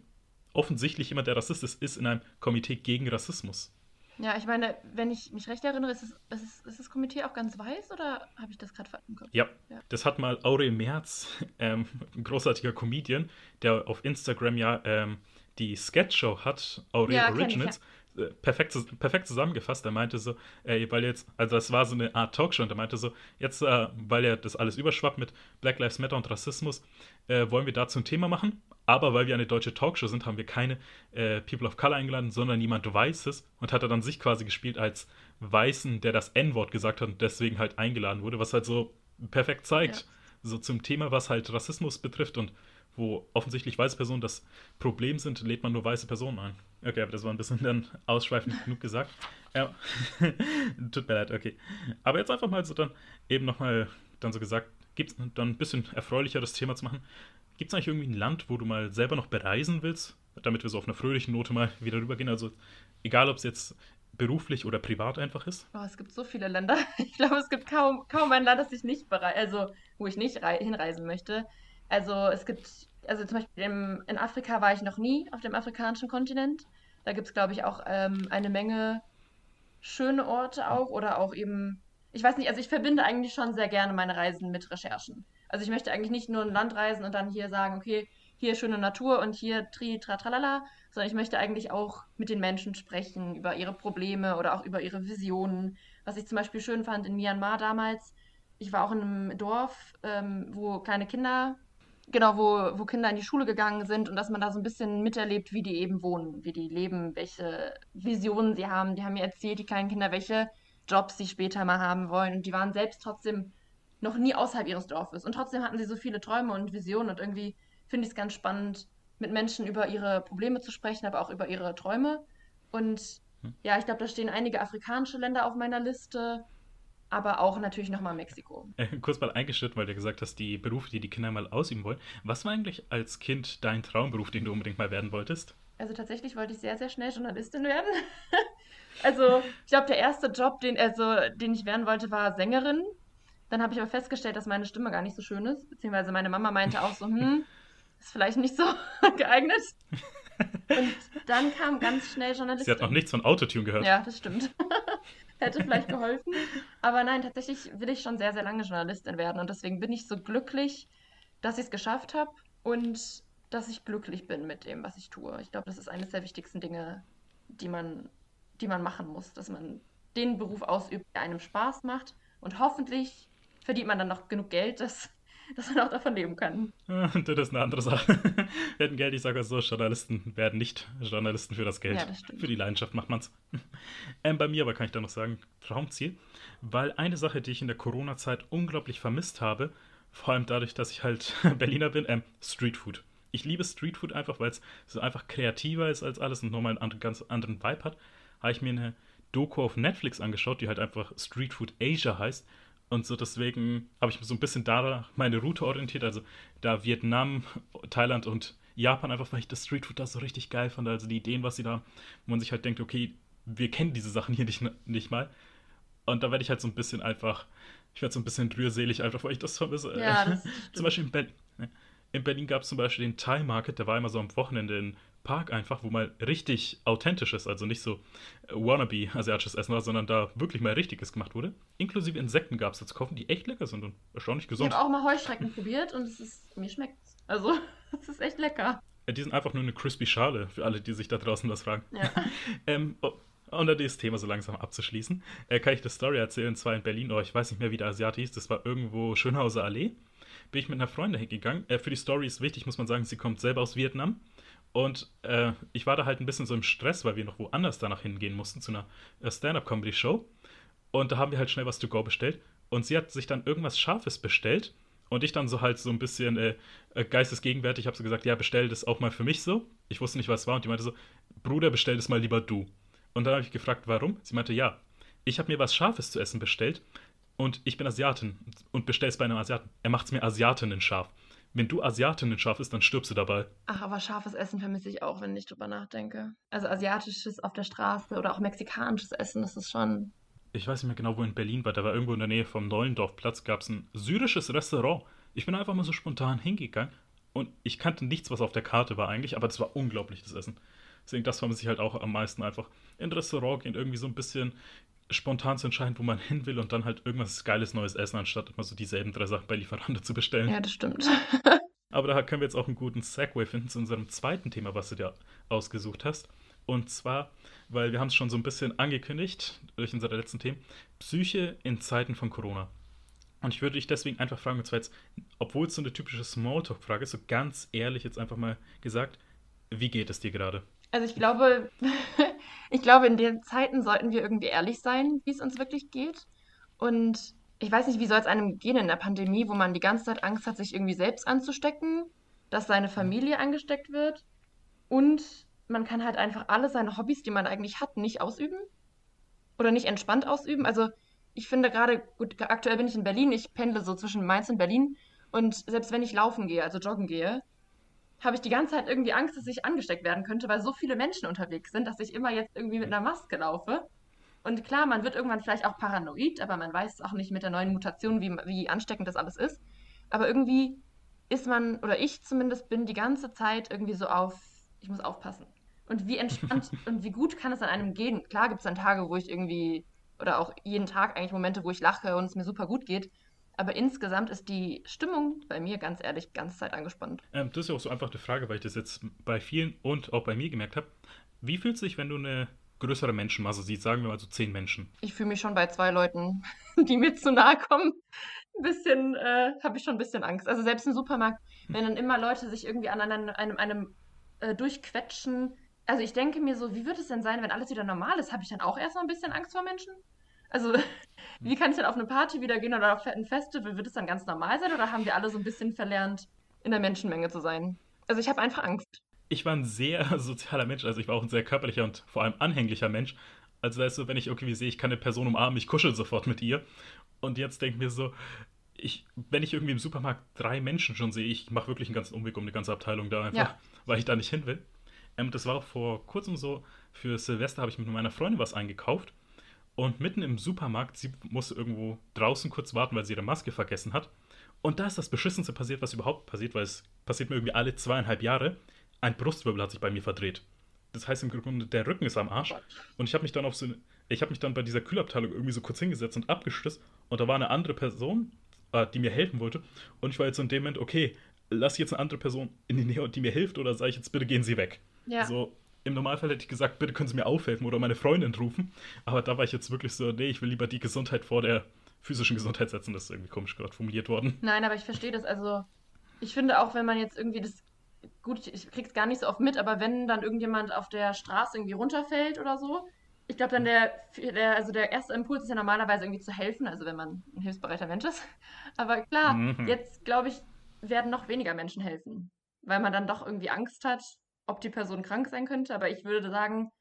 Offensichtlich jemand, der Rassist ist, ist in einem Komitee gegen Rassismus. Ja, ich meine, wenn ich mich recht erinnere, ist, es, ist, es, ist das Komitee auch ganz weiß oder habe ich das gerade verstanden? Ja. ja, das hat mal Aurel Merz, (laughs) ähm, ein großartiger Comedian, der auf Instagram ja ähm, die Sketch-Show hat, Aurel ja, Originals. Ich, ja perfekt, perfekt zusammengefasst. Er meinte so, ey, weil jetzt, also das war so eine Art Talkshow und er meinte so, jetzt, äh, weil ja das alles überschwappt mit Black Lives Matter und Rassismus, äh, wollen wir dazu ein Thema machen. Aber weil wir eine deutsche Talkshow sind, haben wir keine äh, People of Color eingeladen, sondern jemand Weißes und hat er dann sich quasi gespielt als Weißen, der das N-Wort gesagt hat und deswegen halt eingeladen wurde, was halt so perfekt zeigt, ja. so zum Thema, was halt Rassismus betrifft und wo offensichtlich weiße Personen das Problem sind, lädt man nur weiße Personen ein. Okay, aber das war ein bisschen dann ausschweifend (laughs) genug gesagt. Ja. (laughs) Tut mir leid, okay. Aber jetzt einfach mal so dann eben nochmal dann so gesagt, gibt es dann ein bisschen erfreulicheres Thema zu machen. Gibt es eigentlich irgendwie ein Land, wo du mal selber noch bereisen willst, damit wir so auf einer fröhlichen Note mal wieder rübergehen? Also egal, ob es jetzt beruflich oder privat einfach ist? Oh, es gibt so viele Länder. (laughs) Ich glaube, es gibt kaum, kaum ein Land, das ich nicht also wo ich nicht hinreisen möchte. Also es gibt, also zum Beispiel im, in Afrika war ich noch nie auf dem afrikanischen Kontinent. Da gibt es, glaube ich, auch ähm, eine Menge schöne Orte auch oder auch eben, ich weiß nicht, also ich verbinde eigentlich schon sehr gerne meine Reisen mit Recherchen. Also ich möchte eigentlich nicht nur ein Land reisen und dann hier sagen, okay, hier schöne Natur und hier tri, tra, tralala, sondern ich möchte eigentlich auch mit den Menschen sprechen über ihre Probleme oder auch über ihre Visionen. Was ich zum Beispiel schön fand in Myanmar damals, ich war auch in einem Dorf, ähm, wo kleine Kinder genau, wo, wo Kinder in die Schule gegangen sind und dass man da so ein bisschen miterlebt, wie die eben wohnen, wie die leben, welche Visionen sie haben. Die haben mir erzählt, die kleinen Kinder, welche Jobs sie später mal haben wollen. Und die waren selbst trotzdem noch nie außerhalb ihres Dorfes. Und trotzdem hatten sie so viele Träume und Visionen. Und irgendwie finde ich es ganz spannend, mit Menschen über ihre Probleme zu sprechen, aber auch über ihre Träume. Und hm. ja, ich glaube, da stehen einige afrikanische Länder auf meiner Liste aber auch natürlich nochmal Mexiko. Äh, kurz mal eingeschnitten, weil du gesagt hast, die Berufe, die die Kinder mal ausüben wollen. Was war eigentlich als Kind dein Traumberuf, den du unbedingt mal werden wolltest? Also tatsächlich wollte ich sehr, sehr schnell Journalistin werden. (laughs) also ich glaube, der erste Job, den, also, den ich werden wollte, war Sängerin. Dann habe ich aber festgestellt, dass meine Stimme gar nicht so schön ist. Beziehungsweise meine Mama meinte auch so, hm, (laughs) ist vielleicht nicht so (laughs) geeignet. Und dann kam ganz schnell Journalistin. Sie hat noch nichts von Autotune gehört. Ja, das stimmt hätte vielleicht geholfen. Aber nein, tatsächlich will ich schon sehr, sehr lange Journalistin werden. Und deswegen bin ich so glücklich, dass ich es geschafft habe und dass ich glücklich bin mit dem, was ich tue. Ich glaube, das ist eines der wichtigsten Dinge, die man, die man machen muss, dass man den Beruf ausübt, der einem Spaß macht. Und hoffentlich verdient man dann noch genug Geld, dass (laughs) dass man auch davon leben kann. (laughs) das ist eine andere Sache. (laughs) Wir hätten Geld, ich sage es so, Journalisten werden nicht Journalisten für das Geld. Ja, das für die Leidenschaft macht man es. Ähm, bei mir aber kann ich da noch sagen, Traumziel. Weil eine Sache, die ich in der Corona-Zeit unglaublich vermisst habe, vor allem dadurch, dass ich halt Berliner bin, ähm, Streetfood. Ich liebe Streetfood einfach, weil es so einfach kreativer ist als alles und nochmal einen ganz anderen Vibe hat. Habe ich mir eine Doku auf Netflix angeschaut, die halt einfach Streetfood Asia heißt. Und so deswegen habe ich so ein bisschen da meine Route orientiert. Also da Vietnam, Thailand und Japan, einfach weil ich das Streetfood da so richtig geil fand. Also die Ideen, was sie da, wo man sich halt denkt, okay, wir kennen diese Sachen hier nicht, nicht mal. Und da werde ich halt so ein bisschen einfach, ich werde so ein bisschen rührselig, einfach weil ich das vermisse. Ja, das (laughs) zum Beispiel in, Be in Berlin gab es zum Beispiel den Thai Market, der war immer so am Wochenende in Park einfach, wo mal richtig authentisch ist, also nicht so äh, wannabe asiatisches Essen war, sondern da wirklich mal richtiges gemacht wurde. Inklusive Insekten gab es zu kaufen, die echt lecker sind und erstaunlich gesund. Ich habe auch mal Heuschrecken probiert und es ist, mir schmeckt Also, (laughs) es ist echt lecker. Ja, die sind einfach nur eine crispy Schale, für alle, die sich da draußen was fragen. Ja. (laughs) ähm, oh, um das Thema so langsam abzuschließen, äh, kann ich eine Story erzählen, und zwar in Berlin, oh, ich weiß nicht mehr, wie der Asiat hieß, das war irgendwo Schönhauser Allee. Bin ich mit einer Freundin hingegangen. Äh, für die Story ist wichtig, muss man sagen, sie kommt selber aus Vietnam Und äh, ich war da halt ein bisschen so im Stress, weil wir noch woanders danach hingehen mussten, zu einer äh, Stand-Up-Comedy-Show. Und da haben wir halt schnell was to go bestellt. Und sie hat sich dann irgendwas Scharfes bestellt. Und ich dann so halt so ein bisschen äh, äh geistesgegenwärtig habe so gesagt, ja, bestell das auch mal für mich so. Ich wusste nicht, was es war. Und die meinte so, Bruder, bestell das mal lieber du. Und dann habe ich gefragt, warum? Sie meinte, ja, ich habe mir was Scharfes zu essen bestellt. Und ich bin Asiatin und bestell es bei einem Asiaten. Er macht es mir Asiatinnen scharf wenn du Asiatinnen scharf isst, dann stirbst du dabei. Ach, aber scharfes Essen vermisse ich auch, wenn ich drüber nachdenke. Also asiatisches auf der Straße oder auch mexikanisches Essen, das ist schon. Ich weiß nicht mehr genau, wo in Berlin war. Da war irgendwo in der Nähe vom Neulendorfplatz, gab es ein syrisches Restaurant. Ich bin einfach mal so spontan hingegangen und ich kannte nichts, was auf der Karte war eigentlich, aber das war unglaublich, das Essen. Deswegen, das vermisse ich halt auch am meisten einfach. In ein Restaurant gehen, irgendwie so ein bisschen spontan zu entscheiden, wo man (laughs) hin will und dann halt irgendwas Geiles Neues essen, anstatt immer so dieselben drei Sachen bei Lieferando zu bestellen. Ja, das stimmt. (laughs) Aber da können wir jetzt auch einen guten Segway finden zu unserem zweiten Thema, was du dir ausgesucht hast. Und zwar, weil wir haben es schon so ein bisschen angekündigt durch unsere letzten Themen, Psyche in Zeiten von Corona. Und ich würde dich deswegen einfach fragen, und zwar jetzt, obwohl es so eine typische Smalltalk-Frage ist, so ganz ehrlich jetzt einfach mal gesagt, wie geht es dir gerade? Also ich glaube, (laughs) ich glaube, in den Zeiten sollten wir irgendwie ehrlich sein, wie es uns wirklich geht. Und ich weiß nicht, wie soll es einem gehen in der Pandemie, wo man die ganze Zeit Angst hat, sich irgendwie selbst anzustecken, dass seine Familie angesteckt wird und man kann halt einfach alle seine Hobbys, die man eigentlich hat, nicht ausüben oder nicht entspannt ausüben. Also ich finde gerade, gut, aktuell bin ich in Berlin, ich pendle so zwischen Mainz und Berlin und selbst wenn ich laufen gehe, also joggen gehe, habe ich die ganze Zeit irgendwie Angst, dass ich angesteckt werden könnte, weil so viele Menschen unterwegs sind, dass ich immer jetzt irgendwie mit einer Maske laufe. Und klar, man wird irgendwann vielleicht auch paranoid, aber man weiß auch nicht mit der neuen Mutation, wie, wie ansteckend das alles ist. Aber irgendwie ist man, oder ich zumindest bin die ganze Zeit irgendwie so auf, ich muss aufpassen. Und wie entspannt (laughs) und wie gut kann es an einem gehen? Klar gibt es dann Tage, wo ich irgendwie, oder auch jeden Tag eigentlich Momente, wo ich lache und es mir super gut geht. Aber insgesamt ist die Stimmung bei mir ganz ehrlich ganz Zeit angespannt. Ähm, das ist ja auch so einfach die Frage, weil ich das jetzt bei vielen und auch bei mir gemerkt habe. Wie fühlt es sich, wenn du eine größere Menschenmasse siehst? Sagen wir mal so zehn Menschen. Ich fühle mich schon bei zwei Leuten, (laughs) die mir zu nahe kommen. Ein bisschen, äh, habe ich schon ein bisschen Angst. Also selbst im Supermarkt, wenn dann immer Leute sich irgendwie an einem, einem, einem äh, durchquetschen. Also ich denke mir so, wie wird es denn sein, wenn alles wieder normal ist? Habe ich dann auch erstmal ein bisschen Angst vor Menschen? Also, wie kann ich dann auf eine Party wieder gehen oder auf ein Festival? Wird es dann ganz normal sein oder haben wir alle so ein bisschen verlernt, in der Menschenmenge zu sein? Also, ich habe einfach Angst. Ich war ein sehr (laughs) sozialer Mensch, also ich war auch ein sehr körperlicher und vor allem anhänglicher Mensch. Also, weißt du, wenn ich irgendwie sehe, ich kann eine Person umarmen, ich kuschel sofort mit ihr. Und jetzt denke ich mir so, ich, wenn ich irgendwie im Supermarkt drei Menschen schon sehe, ich mache wirklich einen ganzen Umweg um die ganze Abteilung da einfach, ja. weil ich da nicht hin will. Ähm, das war vor kurzem so, für Silvester habe ich mit meiner Freundin was eingekauft und mitten im Supermarkt, sie musste irgendwo draußen kurz warten, weil sie ihre Maske vergessen hat. Und da ist das Beschissenste passiert, was überhaupt passiert, weil es passiert mir irgendwie alle zweieinhalb Jahre. Ein Brustwirbel hat sich bei mir verdreht. Das heißt im Grunde, der Rücken ist am Arsch. Und ich habe mich dann auf so ich habe mich dann bei dieser Kühlabteilung irgendwie so kurz hingesetzt und abgestützt. Und da war eine andere Person, äh, die mir helfen wollte. Und ich war jetzt in dem Moment, okay, lass jetzt eine andere Person in die Nähe, die mir hilft, oder sage ich jetzt, bitte gehen Sie weg. Ja. So, im Normalfall hätte ich gesagt, bitte können Sie mir aufhelfen oder meine Freundin rufen. Aber da war ich jetzt wirklich so, nee, ich will lieber die Gesundheit vor der physischen Gesundheit setzen. Das ist irgendwie komisch gerade formuliert worden. Nein, aber ich verstehe das. Also, ich finde auch, wenn man jetzt irgendwie das. Gut, ich krieg's gar nicht so oft mit, aber wenn dann irgendjemand auf der Straße irgendwie runterfällt oder so, ich glaube dann der, der, also der erste Impuls ist ja normalerweise irgendwie zu helfen, also wenn man ein hilfsbereiter Mensch ist. Aber klar, mhm. jetzt glaube ich, werden noch weniger Menschen helfen, weil man dann doch irgendwie Angst hat, ob die Person krank sein könnte, aber ich würde sagen,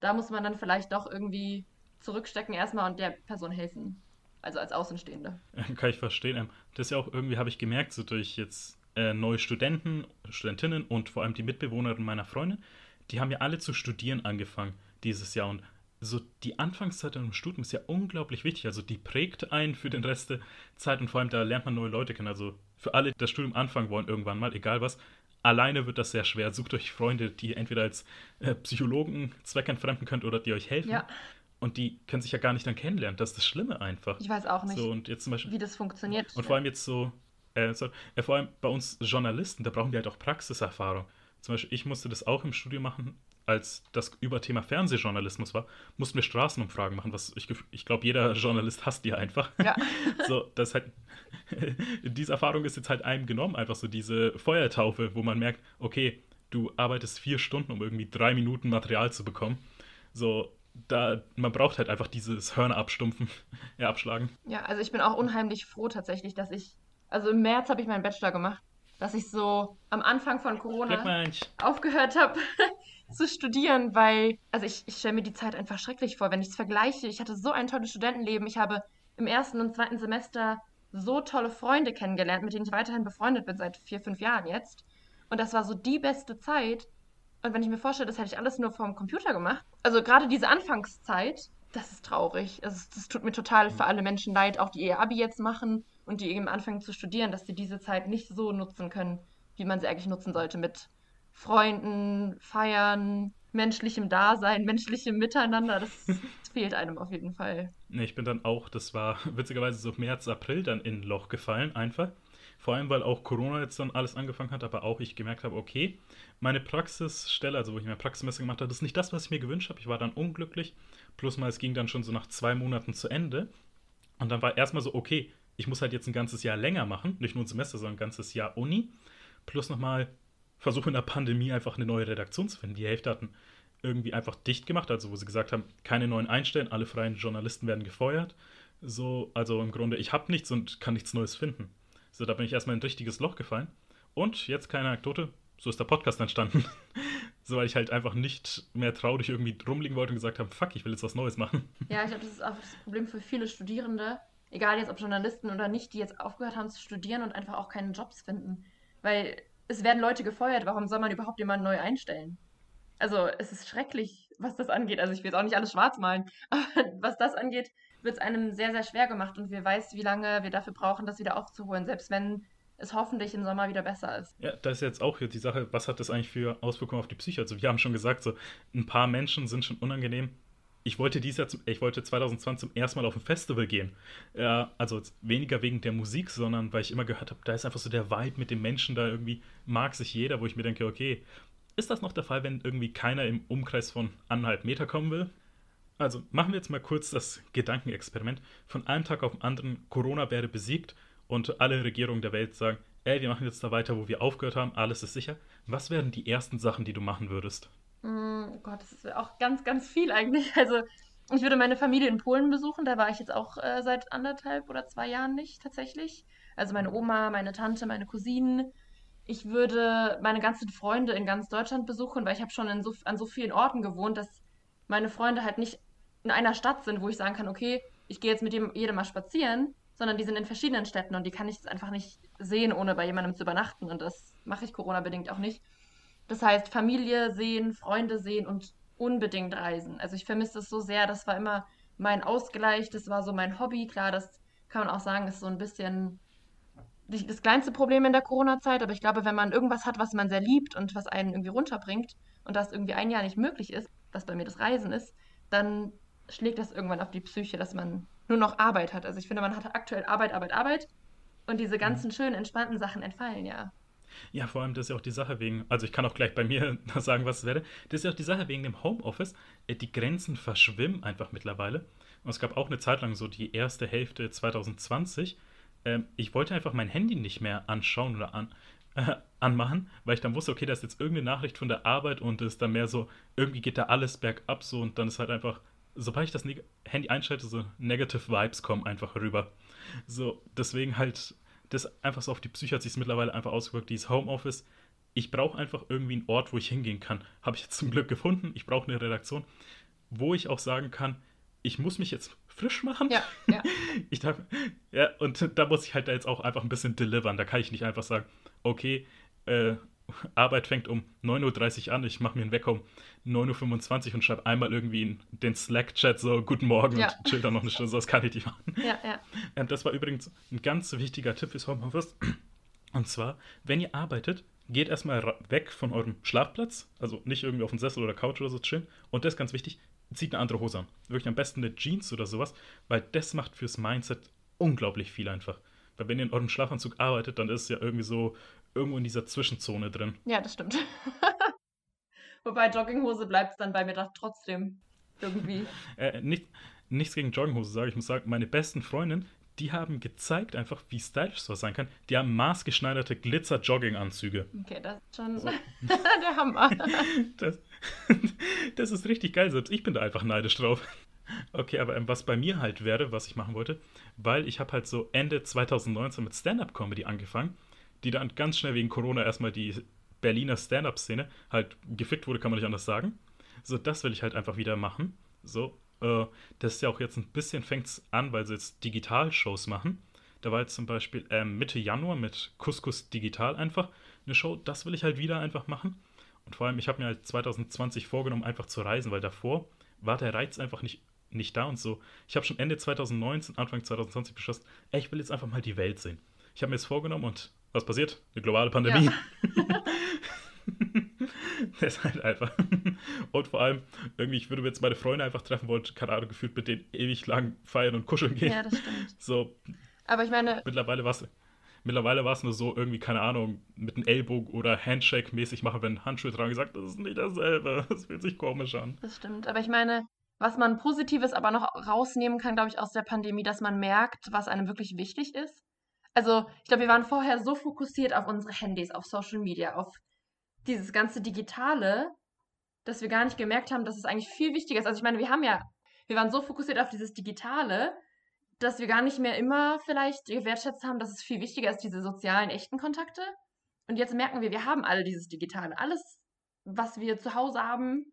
da muss man dann vielleicht doch irgendwie zurückstecken erstmal und der Person helfen. Also als Außenstehende. (laughs) Kann ich verstehen. Ähm, das ist ja auch irgendwie, habe ich gemerkt, so durch jetzt äh, neue Studenten, Studentinnen und vor allem die Mitbewohnerin meiner Freundin, die haben ja alle zu studieren angefangen dieses Jahr und so die Anfangszeit im Studium ist ja unglaublich wichtig. Also die prägt einen für den Rest der Zeit und vor allem da lernt man neue Leute kennen. Also für alle, die das Studium anfangen wollen irgendwann mal, egal was, Alleine wird das sehr schwer. Sucht euch Freunde, die entweder als äh, Psychologen zweckentfremden könnt oder die euch helfen. Ja. Und die können sich ja gar nicht dann kennenlernen. Das ist das Schlimme einfach. Ich weiß auch nicht, so, und jetzt zum Beispiel, wie das funktioniert. Und vor allem jetzt so, äh, so äh, vor allem bei uns Journalisten, da brauchen wir halt auch Praxiserfahrung. Zum Beispiel, ich musste das auch im Studium machen, als das Überthema Fernsehjournalismus war, mussten wir Straßenumfragen machen, was ich, ich glaube, jeder Journalist hasst die einfach. Ja. (laughs) so, das halt, (laughs) diese Erfahrung ist jetzt halt einem genommen, einfach so diese Feuertaufe, wo man merkt, okay, du arbeitest vier Stunden, um irgendwie drei Minuten Material zu bekommen. So, da, man braucht halt einfach dieses Hörner abstumpfen, (laughs) ja, abschlagen. Ja, also ich bin auch unheimlich froh tatsächlich, dass ich, also im März habe ich meinen Bachelor gemacht, dass ich so am Anfang von Corona aufgehört habe zu studieren, weil, also ich, ich stelle mir die Zeit einfach schrecklich vor, wenn ich es vergleiche. Ich hatte so ein tolles Studentenleben. Ich habe im ersten und zweiten Semester so tolle Freunde kennengelernt, mit denen ich weiterhin befreundet bin seit vier, fünf Jahren jetzt. Und das war so die beste Zeit. Und wenn ich mir vorstelle, das hätte ich alles nur vor dem Computer gemacht. Also gerade diese Anfangszeit, das ist traurig. Also das tut mir total für alle Menschen leid, auch die ihr Abi jetzt machen und die eben anfangen zu studieren, dass sie diese Zeit nicht so nutzen können, wie man sie eigentlich nutzen sollte mit Freunden, Feiern, menschlichem Dasein, menschlichem Miteinander. Das, das (laughs) fehlt einem auf jeden Fall. Nee, ich bin dann auch, das war (laughs) witzigerweise so März, April dann in ein Loch gefallen, einfach. Vor allem, weil auch Corona jetzt dann alles angefangen hat, aber auch ich gemerkt habe, okay, meine Praxisstelle, also wo ich mein Praxismesser gemacht habe, das ist nicht das, was ich mir gewünscht habe. Ich war dann unglücklich. Plus mal, es ging dann schon so nach zwei Monaten zu Ende. Und dann war erstmal so, okay, ich muss halt jetzt ein ganzes Jahr länger machen. Nicht nur ein Semester, sondern ein ganzes Jahr Uni. Plus nochmal versuche in der Pandemie einfach eine neue Redaktion zu finden. Die Hälfte hatten irgendwie einfach dicht gemacht, also wo sie gesagt haben, keine neuen einstellen, alle freien Journalisten werden gefeuert. So, also im Grunde, ich habe nichts und kann nichts Neues finden. So, da bin ich erstmal in ein richtiges Loch gefallen. Und jetzt keine Anekdote, so ist der Podcast entstanden. (laughs) so, weil ich halt einfach nicht mehr traurig irgendwie rumliegen wollte und gesagt habe, fuck, ich will jetzt was Neues machen. Ja, ich glaube, das ist auch das Problem für viele Studierende, egal jetzt ob Journalisten oder nicht, die jetzt aufgehört haben zu studieren und einfach auch keine Jobs finden. Weil es werden Leute gefeuert, warum soll man überhaupt jemanden neu einstellen? Also es ist schrecklich, was das angeht. Also ich will jetzt auch nicht alles schwarz malen, (laughs) aber was das angeht, wird es einem sehr, sehr schwer gemacht und wir weiß, wie lange wir dafür brauchen, das wieder aufzuholen, selbst wenn es hoffentlich im Sommer wieder besser ist. Ja, da ist jetzt auch hier die Sache, was hat das eigentlich für Auswirkungen auf die Psyche? Also wir haben schon gesagt, so ein paar Menschen sind schon unangenehm. Ich wollte dieses Jahr, zum, ich wollte 2020 zum ersten Mal auf ein Festival gehen. Ja, also weniger wegen der Musik, sondern weil ich immer gehört habe, da ist einfach so der Vibe mit den Menschen, da irgendwie mag sich jeder, wo ich mir denke, okay, ist das noch der Fall, wenn irgendwie keiner im Umkreis von anderthalb Meter kommen will? Also machen wir jetzt mal kurz das Gedankenexperiment. Von einem Tag auf den anderen, Corona wäre besiegt und alle Regierungen der Welt sagen, ey, wir machen jetzt da weiter, wo wir aufgehört haben, alles ist sicher. Was wären die ersten Sachen, die du machen würdest? Oh Gott, das ist auch ganz, ganz viel eigentlich. (laughs) Also ich würde meine Familie in Polen besuchen, da war ich jetzt auch äh, seit anderthalb oder zwei Jahren nicht tatsächlich. Also meine Oma, meine Tante, meine Cousinen. Ich würde meine ganzen Freunde in ganz Deutschland besuchen, weil ich habe schon so, an so vielen Orten gewohnt, dass meine Freunde halt nicht in einer Stadt sind, wo ich sagen kann, okay, ich gehe jetzt mit jedem mal spazieren, sondern die sind in verschiedenen Städten und die kann ich jetzt einfach nicht sehen, ohne bei jemandem zu übernachten. Und das mache ich Corona-bedingt auch nicht. Das heißt, Familie sehen, Freunde sehen und unbedingt reisen. Also ich vermisse das so sehr. Das war immer mein Ausgleich, das war so mein Hobby. Klar, das kann man auch sagen, ist so ein bisschen das kleinste Problem in der Corona-Zeit. Aber ich glaube, wenn man irgendwas hat, was man sehr liebt und was einen irgendwie runterbringt und das irgendwie ein Jahr nicht möglich ist, was bei mir das Reisen ist, dann schlägt das irgendwann auf die Psyche, dass man nur noch Arbeit hat. Also ich finde, man hat aktuell Arbeit, Arbeit, Arbeit und diese mhm. ganzen schönen, entspannten Sachen entfallen, ja. Ja, vor allem, das ist ja auch die Sache wegen, also ich kann auch gleich bei mir (laughs) sagen, was es wäre. Das ist ja auch die Sache wegen dem Homeoffice. Äh, die Grenzen verschwimmen einfach mittlerweile. Und es gab auch eine Zeit lang so die erste Hälfte 2020. Ähm, ich wollte einfach mein Handy nicht mehr anschauen oder an, äh, (laughs) anmachen, weil ich dann wusste, okay, da ist jetzt irgendeine Nachricht von der Arbeit und es ist dann mehr so, irgendwie geht da alles bergab so und dann ist halt einfach sobald ich das Handy einschalte, so Negative Vibes kommen einfach rüber. So, deswegen halt, das einfach so auf die Psyche hat sich mittlerweile einfach ausgewirkt, dieses Homeoffice. Ich brauche einfach irgendwie einen Ort, wo ich hingehen kann. Habe ich jetzt zum Glück gefunden. Ich brauche eine Redaktion, wo ich auch sagen kann, ich muss mich jetzt frisch machen. Ja, ja. (laughs) ich darf, ja, und da muss ich halt jetzt auch einfach ein bisschen delivern. Da kann ich nicht einfach sagen, okay, äh, Arbeit fängt um 9.30 Uhr an, ich mache mir einen Wecker um 9.25 Uhr und schreibe einmal irgendwie in den Slack-Chat so Guten Morgen ja. und chill dann noch eine Stunde, so das kann ich nicht machen. Ja, ja. Ähm, das war übrigens ein ganz wichtiger Tipp fürs Homeoffice. Und zwar, wenn ihr arbeitet, geht erstmal weg von eurem Schlafplatz, also nicht irgendwie auf dem Sessel oder Couch oder so chillen. Und das ist ganz wichtig, zieht eine andere Hose an. Wirklich am besten eine Jeans oder sowas, weil das macht fürs Mindset unglaublich viel einfach. Weil wenn ihr in eurem Schlafanzug arbeitet, dann ist es ja irgendwie so, irgendwo in dieser Zwischenzone drin. Ja, das stimmt. (laughs) Wobei Jogginghose bleibt es dann bei mir doch trotzdem irgendwie. (laughs) äh, nicht, nichts gegen Jogginghose sage ich. muss sagen, meine besten Freundinnen, die haben gezeigt einfach, wie stylisch sowas sein kann. Die haben maßgeschneiderte Glitzer-Jogging-Anzüge. Okay, das ist schon (laughs) der Hammer. Das, das ist richtig geil, selbst ich bin da einfach neidisch drauf. Okay, aber ähm, was bei mir halt wäre, was ich machen wollte, weil ich habe halt so Ende 2019 mit Stand-Up-Comedy angefangen, die dann ganz schnell wegen Corona erstmal die Berliner Stand-Up-Szene halt gefickt wurde, kann man nicht anders sagen. So, das will ich halt einfach wieder machen. So, äh, das ist ja auch jetzt ein bisschen fängt es an, weil sie jetzt Digital-Shows machen. Da war jetzt zum Beispiel ähm, Mitte Januar mit Couscous Digital einfach eine Show. Das will ich halt wieder einfach machen. Und vor allem, ich habe mir halt 2020 vorgenommen, einfach zu reisen, weil davor war der Reiz einfach nicht nicht da und so. Ich habe schon Ende 2019, Anfang 2020 beschlossen, ey, ich will jetzt einfach mal die Welt sehen. Ich habe mir das vorgenommen und was passiert? Eine globale Pandemie. Ja. (laughs) das ist halt einfach. Und vor allem, irgendwie, ich würde jetzt meine Freunde einfach treffen wollen, keine Ahnung, gefühlt mit denen ewig lang feiern und kuscheln gehen. Ja, das stimmt. So. Aber ich meine. Mittlerweile war es. Mittlerweile war es nur so, irgendwie, keine Ahnung, mit einem Ellbogen oder Handshake-mäßig machen, wenn Handschuhe dran gesagt, das ist nicht dasselbe. Das fühlt sich komisch an. Das stimmt. Aber ich meine, was man Positives aber noch rausnehmen kann, glaube ich, aus der Pandemie, dass man merkt, was einem wirklich wichtig ist. Also, ich glaube, wir waren vorher so fokussiert auf unsere Handys, auf Social Media, auf dieses ganze Digitale, dass wir gar nicht gemerkt haben, dass es eigentlich viel wichtiger ist. Also, ich meine, wir haben ja, wir waren so fokussiert auf dieses Digitale, dass wir gar nicht mehr immer vielleicht gewertschätzt haben, dass es viel wichtiger ist, diese sozialen, echten Kontakte. Und jetzt merken wir, wir haben alle dieses Digitale. Alles, was wir zu Hause haben,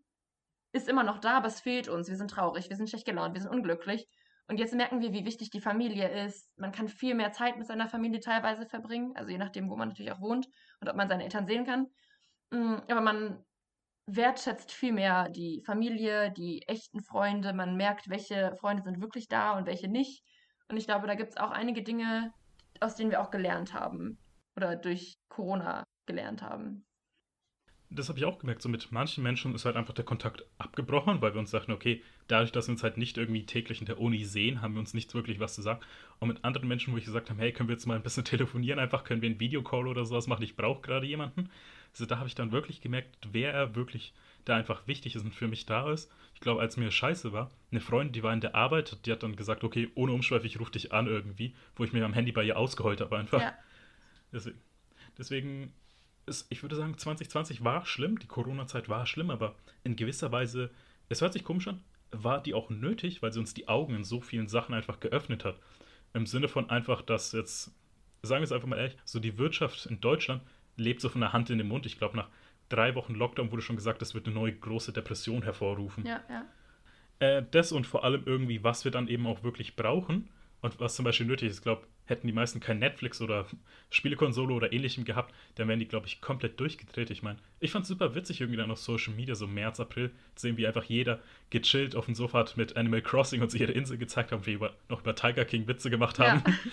ist immer noch da, aber es fehlt uns. Wir sind traurig, wir sind schlecht gelaunt, wir sind unglücklich. Und jetzt merken wir, wie wichtig die Familie ist. Man kann viel mehr Zeit mit seiner Familie teilweise verbringen, also je nachdem, wo man natürlich auch wohnt und ob man seine Eltern sehen kann. Mm, aber man wertschätzt viel mehr die Familie, die echten Freunde. Man merkt, welche Freunde sind wirklich da und welche nicht. Und ich glaube, da gibt es auch einige Dinge, aus denen wir auch gelernt haben oder durch Corona gelernt haben das habe ich auch gemerkt, so mit manchen Menschen ist halt einfach der Kontakt abgebrochen, weil wir uns sagten, okay, dadurch, dass wir uns halt nicht irgendwie täglich in der Uni sehen, haben wir uns nicht wirklich was zu sagen. Und mit anderen Menschen, wo ich gesagt habe, hey, können wir jetzt mal ein bisschen (laughs) telefonieren, einfach können wir einen Videocall oder sowas machen, ich brauche gerade jemanden. Also da habe ich dann wirklich gemerkt, wer er wirklich da einfach wichtig ist und für mich da ist. Ich glaube, als mir scheiße war, eine Freundin, die war in der Arbeit, die hat dann gesagt, okay, ohne Umschweife, ich rufe dich an irgendwie, wo ich mir am Handy bei ihr ausgeheult habe einfach. Ja. Deswegen, deswegen es, ich würde sagen, 2020 war schlimm, die Corona-Zeit war schlimm, aber in gewisser Weise, es hört sich komisch an, war die auch nötig, weil sie uns die Augen in so vielen Sachen einfach geöffnet hat. Im Sinne von einfach, dass jetzt, sagen wir es einfach mal ehrlich, so die Wirtschaft in Deutschland lebt so von der Hand in den Mund. Ich glaube, nach drei Wochen Lockdown wurde schon gesagt, das wird eine neue große Depression hervorrufen. Ja, ja. Äh, das und vor allem irgendwie, was wir dann eben auch wirklich brauchen und was zum Beispiel nötig ist. Ich glaube, hätten die meisten kein Netflix oder Spielekonsole oder ähnlichem gehabt, dann wären die, glaube ich, komplett durchgedreht. Ich meine, ich fand es super witzig, irgendwie dann auf Social Media, so März, April, zu sehen, wie einfach jeder gechillt auf dem Sofa hat mit Animal Crossing und sich ihre Insel gezeigt haben, wie über, noch über Tiger King Witze gemacht haben. Ja. (laughs)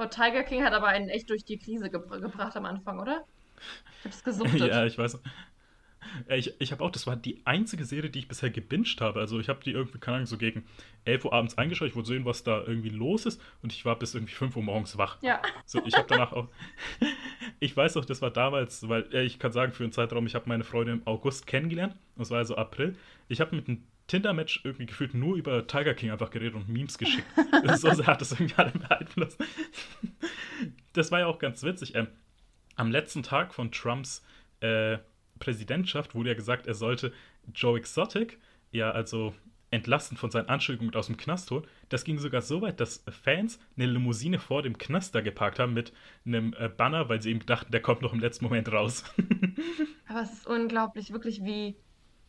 Oh, Tiger King hat aber einen echt durch die Krise ge gebracht am Anfang, oder? Ich hab's gesuchtet. ja, ich weiß. Ich, ich habe auch, das war die einzige Serie, die ich bisher gebinged habe. Also ich habe die irgendwie, keine Ahnung, so gegen 11 Uhr abends eingeschaut. Ich wollte sehen, was da irgendwie los ist. Und ich war bis irgendwie 5 Uhr morgens wach. Ja. So, ich habe danach auch. (laughs) ich weiß auch, das war damals, weil äh, ich kann sagen, für einen Zeitraum, ich habe meine Freundin im August kennengelernt. Das war also April. Ich habe mit einem Tinder-Match irgendwie gefühlt nur über Tiger King einfach geredet und Memes geschickt. (laughs) so sehr hat das irgendwie alle beeinflusst. das war ja auch ganz witzig. Ähm, am letzten Tag von Trumps äh, Präsidentschaft wurde ja gesagt, er sollte Joe Exotic, ja, also entlassen von seinen Anschuldigungen aus dem Knast holen. Das ging sogar so weit, dass Fans eine Limousine vor dem Knaster geparkt haben mit einem äh, Banner, weil sie eben dachten, der kommt noch im letzten Moment raus. (laughs) Aber es ist unglaublich, wirklich, wie,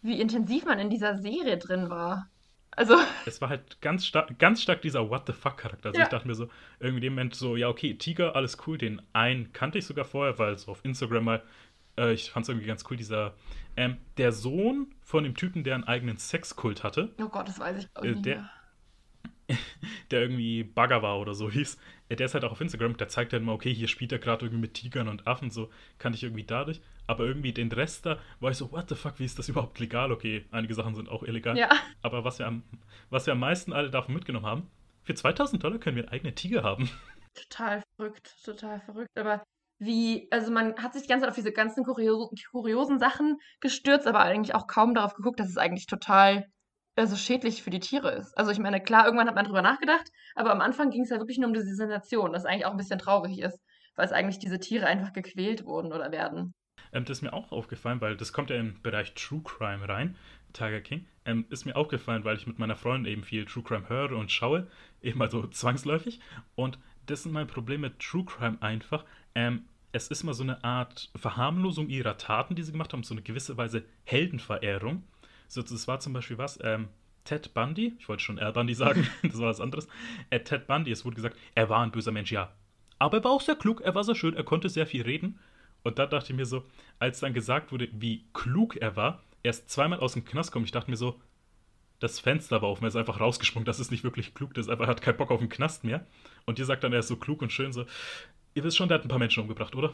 wie intensiv man in dieser Serie drin war. Also. (laughs) Es war halt ganz stark, ganz stark dieser What the fuck-Charakter. Also ja. ich dachte mir so, irgendwie in dem Moment so, ja, okay, Tiger, alles cool, den einen kannte ich sogar vorher, weil so auf Instagram mal äh, ich fand es irgendwie ganz cool, dieser, ähm, der Sohn von dem Typen, der einen eigenen Sexkult hatte. Oh Gott, das weiß ich äh, nicht. Der, (laughs) der irgendwie Bagger war oder so hieß. Äh, der ist halt auch auf Instagram, der zeigt halt mal, okay, hier spielt er gerade irgendwie mit Tigern und Affen, so kannte ich irgendwie dadurch. Aber irgendwie den Rest da war ich so, what the fuck, wie ist das überhaupt legal? Okay, einige Sachen sind auch illegal. Ja. Aber was wir, am, was wir am meisten alle davon mitgenommen haben, für 2000 Dollar können wir einen eigenen Tiger haben. Total verrückt, total verrückt. Aber wie, also man hat sich die ganze Zeit auf diese ganzen kuriosen, kuriosen Sachen gestürzt, aber eigentlich auch kaum darauf geguckt, dass es eigentlich total also schädlich für die Tiere ist. Also ich meine, klar, irgendwann hat man drüber nachgedacht, aber am Anfang ging es ja wirklich nur um diese Sensation, das eigentlich auch ein bisschen traurig ist, weil es eigentlich diese Tiere einfach gequält wurden oder werden. Ähm, das ist mir auch aufgefallen, weil das kommt ja im Bereich True Crime rein, Tiger King. Ähm, ist mir aufgefallen, weil ich mit meiner Freundin eben viel True Crime höre und schaue, eben also zwangsläufig. Und das ist mein Problem mit True Crime einfach. Ähm, es ist mal so eine Art Verharmlosung ihrer Taten, die sie gemacht haben, so eine gewisse Weise Heldenverehrung. So, das war zum Beispiel was, ähm, Ted Bundy, ich wollte schon Al Bundy sagen, (laughs) das war was anderes. Äh, Ted Bundy, es wurde gesagt, er war ein böser Mensch, ja. Aber er war auch sehr klug, er war sehr schön, er konnte sehr viel reden. Und da dachte ich mir so, als dann gesagt wurde, wie klug er war, er ist zweimal aus dem Knast gekommen, ich dachte mir so, das Fenster war offen, er ist einfach rausgesprungen, das ist nicht wirklich klug, das ist einfach, hat keinen Bock auf den Knast mehr. Und ihr sagt dann, er ist so klug und schön, so, ihr wisst schon, der hat ein paar Menschen umgebracht, oder?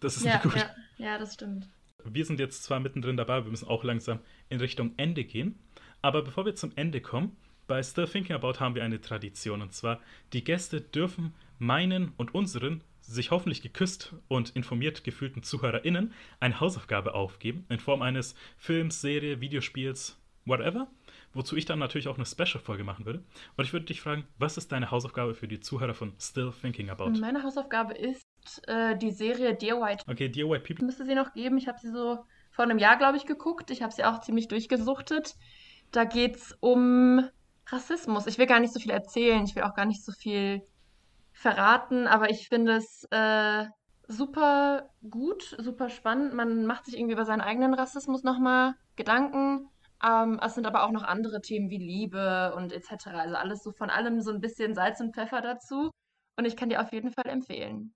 Das ist ja, nicht gut. Ja, ja, das stimmt. Wir sind jetzt zwar mittendrin dabei, wir müssen auch langsam in Richtung Ende gehen. Aber bevor wir zum Ende kommen, bei Still Thinking About haben wir eine Tradition. Und zwar, die Gäste dürfen meinen und unseren sich hoffentlich geküsst und informiert gefühlten ZuhörerInnen eine Hausaufgabe aufgeben, in Form eines Films, Serie, Videospiels, whatever, wozu ich dann natürlich auch eine Special-Folge machen würde. Und ich würde dich fragen, was ist deine Hausaufgabe für die Zuhörer von Still Thinking About? Meine Hausaufgabe ist äh, die Serie Dear White. Okay, Dear White People. Müsste sie noch geben. Ich habe sie so vor einem Jahr, glaube ich, geguckt. Ich habe sie auch ziemlich durchgesuchtet. Da geht es um Rassismus. Ich will gar nicht so viel erzählen. Ich will auch gar nicht so viel verraten, aber ich finde es äh, super gut, super spannend. Man macht sich irgendwie über seinen eigenen Rassismus nochmal Gedanken. Ähm, es sind aber auch noch andere Themen wie Liebe und etc. Also alles so von allem so ein bisschen Salz und Pfeffer dazu. Und ich kann dir auf jeden Fall empfehlen.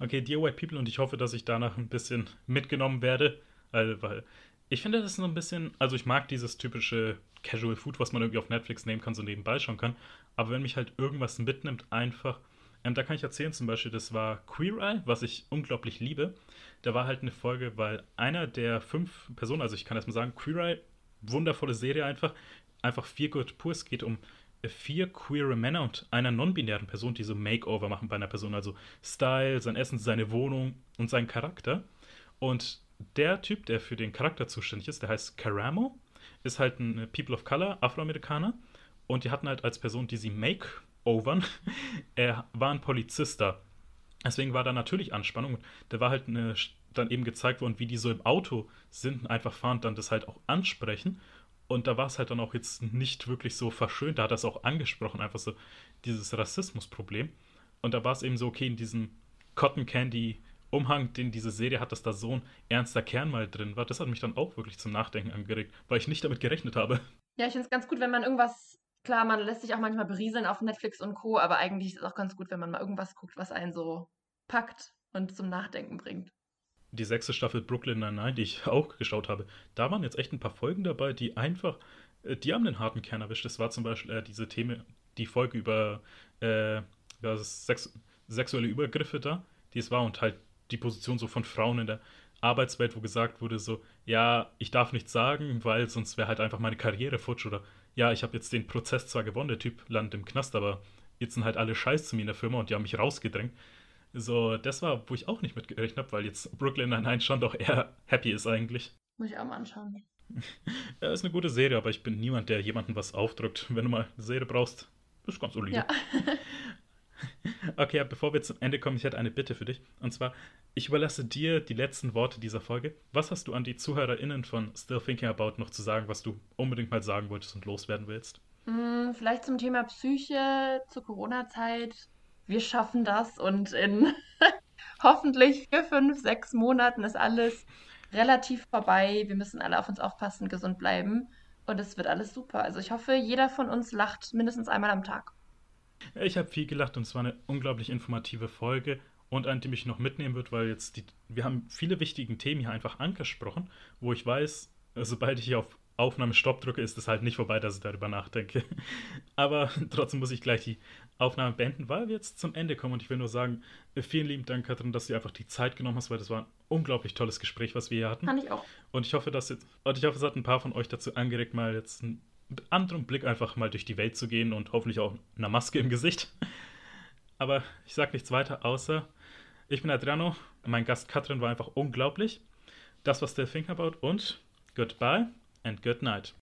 Okay, Dear White People, und ich hoffe, dass ich danach ein bisschen mitgenommen werde, weil, weil ich finde, das ist so ein bisschen, also ich mag dieses typische Casual Food, was man irgendwie auf Netflix nehmen kann, so nebenbei schauen kann. Aber wenn mich halt irgendwas mitnimmt, einfach, ähm, da kann ich erzählen, zum Beispiel, das war Queer Eye, was ich unglaublich liebe. Da war halt eine Folge, weil einer der fünf Personen, also ich kann erstmal sagen, Queer Eye, wundervolle Serie einfach, einfach vier Good pur. Es geht um vier queere Männer und einer non-binären Person, die so Makeover machen bei einer Person, also Style, sein Essen, seine Wohnung und seinen Charakter. Und der Typ, der für den Charakter zuständig ist, der heißt Karamo, ist halt ein People of Color, Afroamerikaner. Und die hatten halt als Person, die sie Makeovern, (laughs) er war ein Polizist da. Deswegen war da natürlich Anspannung. Da war halt eine, dann eben gezeigt worden, wie die so im Auto sind, einfach fahren und dann das halt auch ansprechen. Und da war es halt dann auch jetzt nicht wirklich so verschönt. Da hat er es auch angesprochen, einfach so dieses Rassismusproblem. Und da war es eben so, okay, in diesem Cotton Candy Umhang, den diese Serie hat, dass da so ein ernster Kern mal drin war, das hat mich dann auch wirklich zum Nachdenken angeregt, weil ich nicht damit gerechnet habe. Ja, ich finde es ganz gut, wenn man irgendwas, klar, man lässt sich auch manchmal berieseln auf Netflix und Co., aber eigentlich ist es auch ganz gut, wenn man mal irgendwas guckt, was einen so packt und zum Nachdenken bringt die sechste Staffel Brooklyn Nine-Nine, die ich (laughs) auch geschaut habe, da waren jetzt echt ein paar Folgen dabei, die einfach, äh, die haben den harten Kern erwischt. Das war zum Beispiel äh, diese Themen, die Folge über äh, Sex sexuelle Übergriffe da, die es war und halt die Position so von Frauen in der Arbeitswelt, wo gesagt wurde so, ja, ich darf nichts sagen, weil sonst wäre halt einfach meine Karriere futsch oder ja, ich habe jetzt den Prozess zwar gewonnen, der Typ landet im Knast, aber jetzt sind halt alle scheiß zu mir in der Firma und die haben mich rausgedrängt. So, das war, wo ich auch nicht mitgerechnet habe, weil jetzt Brooklyn Nine-Nine schon doch eher happy ist eigentlich. Muss ich auch mal anschauen. (laughs) ja, ist eine gute Serie, aber ich bin niemand, der jemandem was aufdrückt. Wenn du mal eine Serie brauchst, ist ganz solide. Ja. (laughs) okay, bevor wir zum Ende kommen, ich hätte eine Bitte für dich. Und zwar, ich überlasse dir die letzten Worte dieser Folge. Was hast du an die ZuhörerInnen von Still Thinking About noch zu sagen, was du unbedingt mal sagen wolltest und loswerden willst? Hm, vielleicht zum Thema Psyche zur Corona-Zeit wir schaffen das und in (laughs) hoffentlich vier, fünf, sechs Monaten ist alles relativ vorbei. Wir müssen alle auf uns aufpassen, gesund bleiben und es wird alles super. Also ich hoffe, jeder von uns lacht mindestens einmal am Tag. Ich habe viel gelacht und es war eine unglaublich informative Folge und eine, die mich noch mitnehmen wird, weil jetzt die, wir haben viele wichtige Themen hier einfach angesprochen, wo ich weiß, sobald ich hier auf Aufnahmestopp drücke, ist es halt nicht vorbei, dass ich darüber nachdenke. (laughs) Aber trotzdem muss ich gleich die Aufnahme beenden, weil wir jetzt zum Ende kommen. Und ich will nur sagen, äh, vielen lieben Dank, Katrin, dass du einfach die Zeit genommen hast, weil das war ein unglaublich tolles Gespräch, was wir hier hatten. Fand ich auch. Und ich hoffe, dass jetzt, und ich hoffe, es hat ein paar von euch dazu angeregt, mal jetzt einen anderen Blick einfach mal durch die Welt zu gehen und hoffentlich auch eine Maske im Gesicht. Aber ich sage nichts weiter, außer ich bin Adriano. Mein Gast Katrin war einfach unglaublich. Das war Still Think About und goodbye and good night.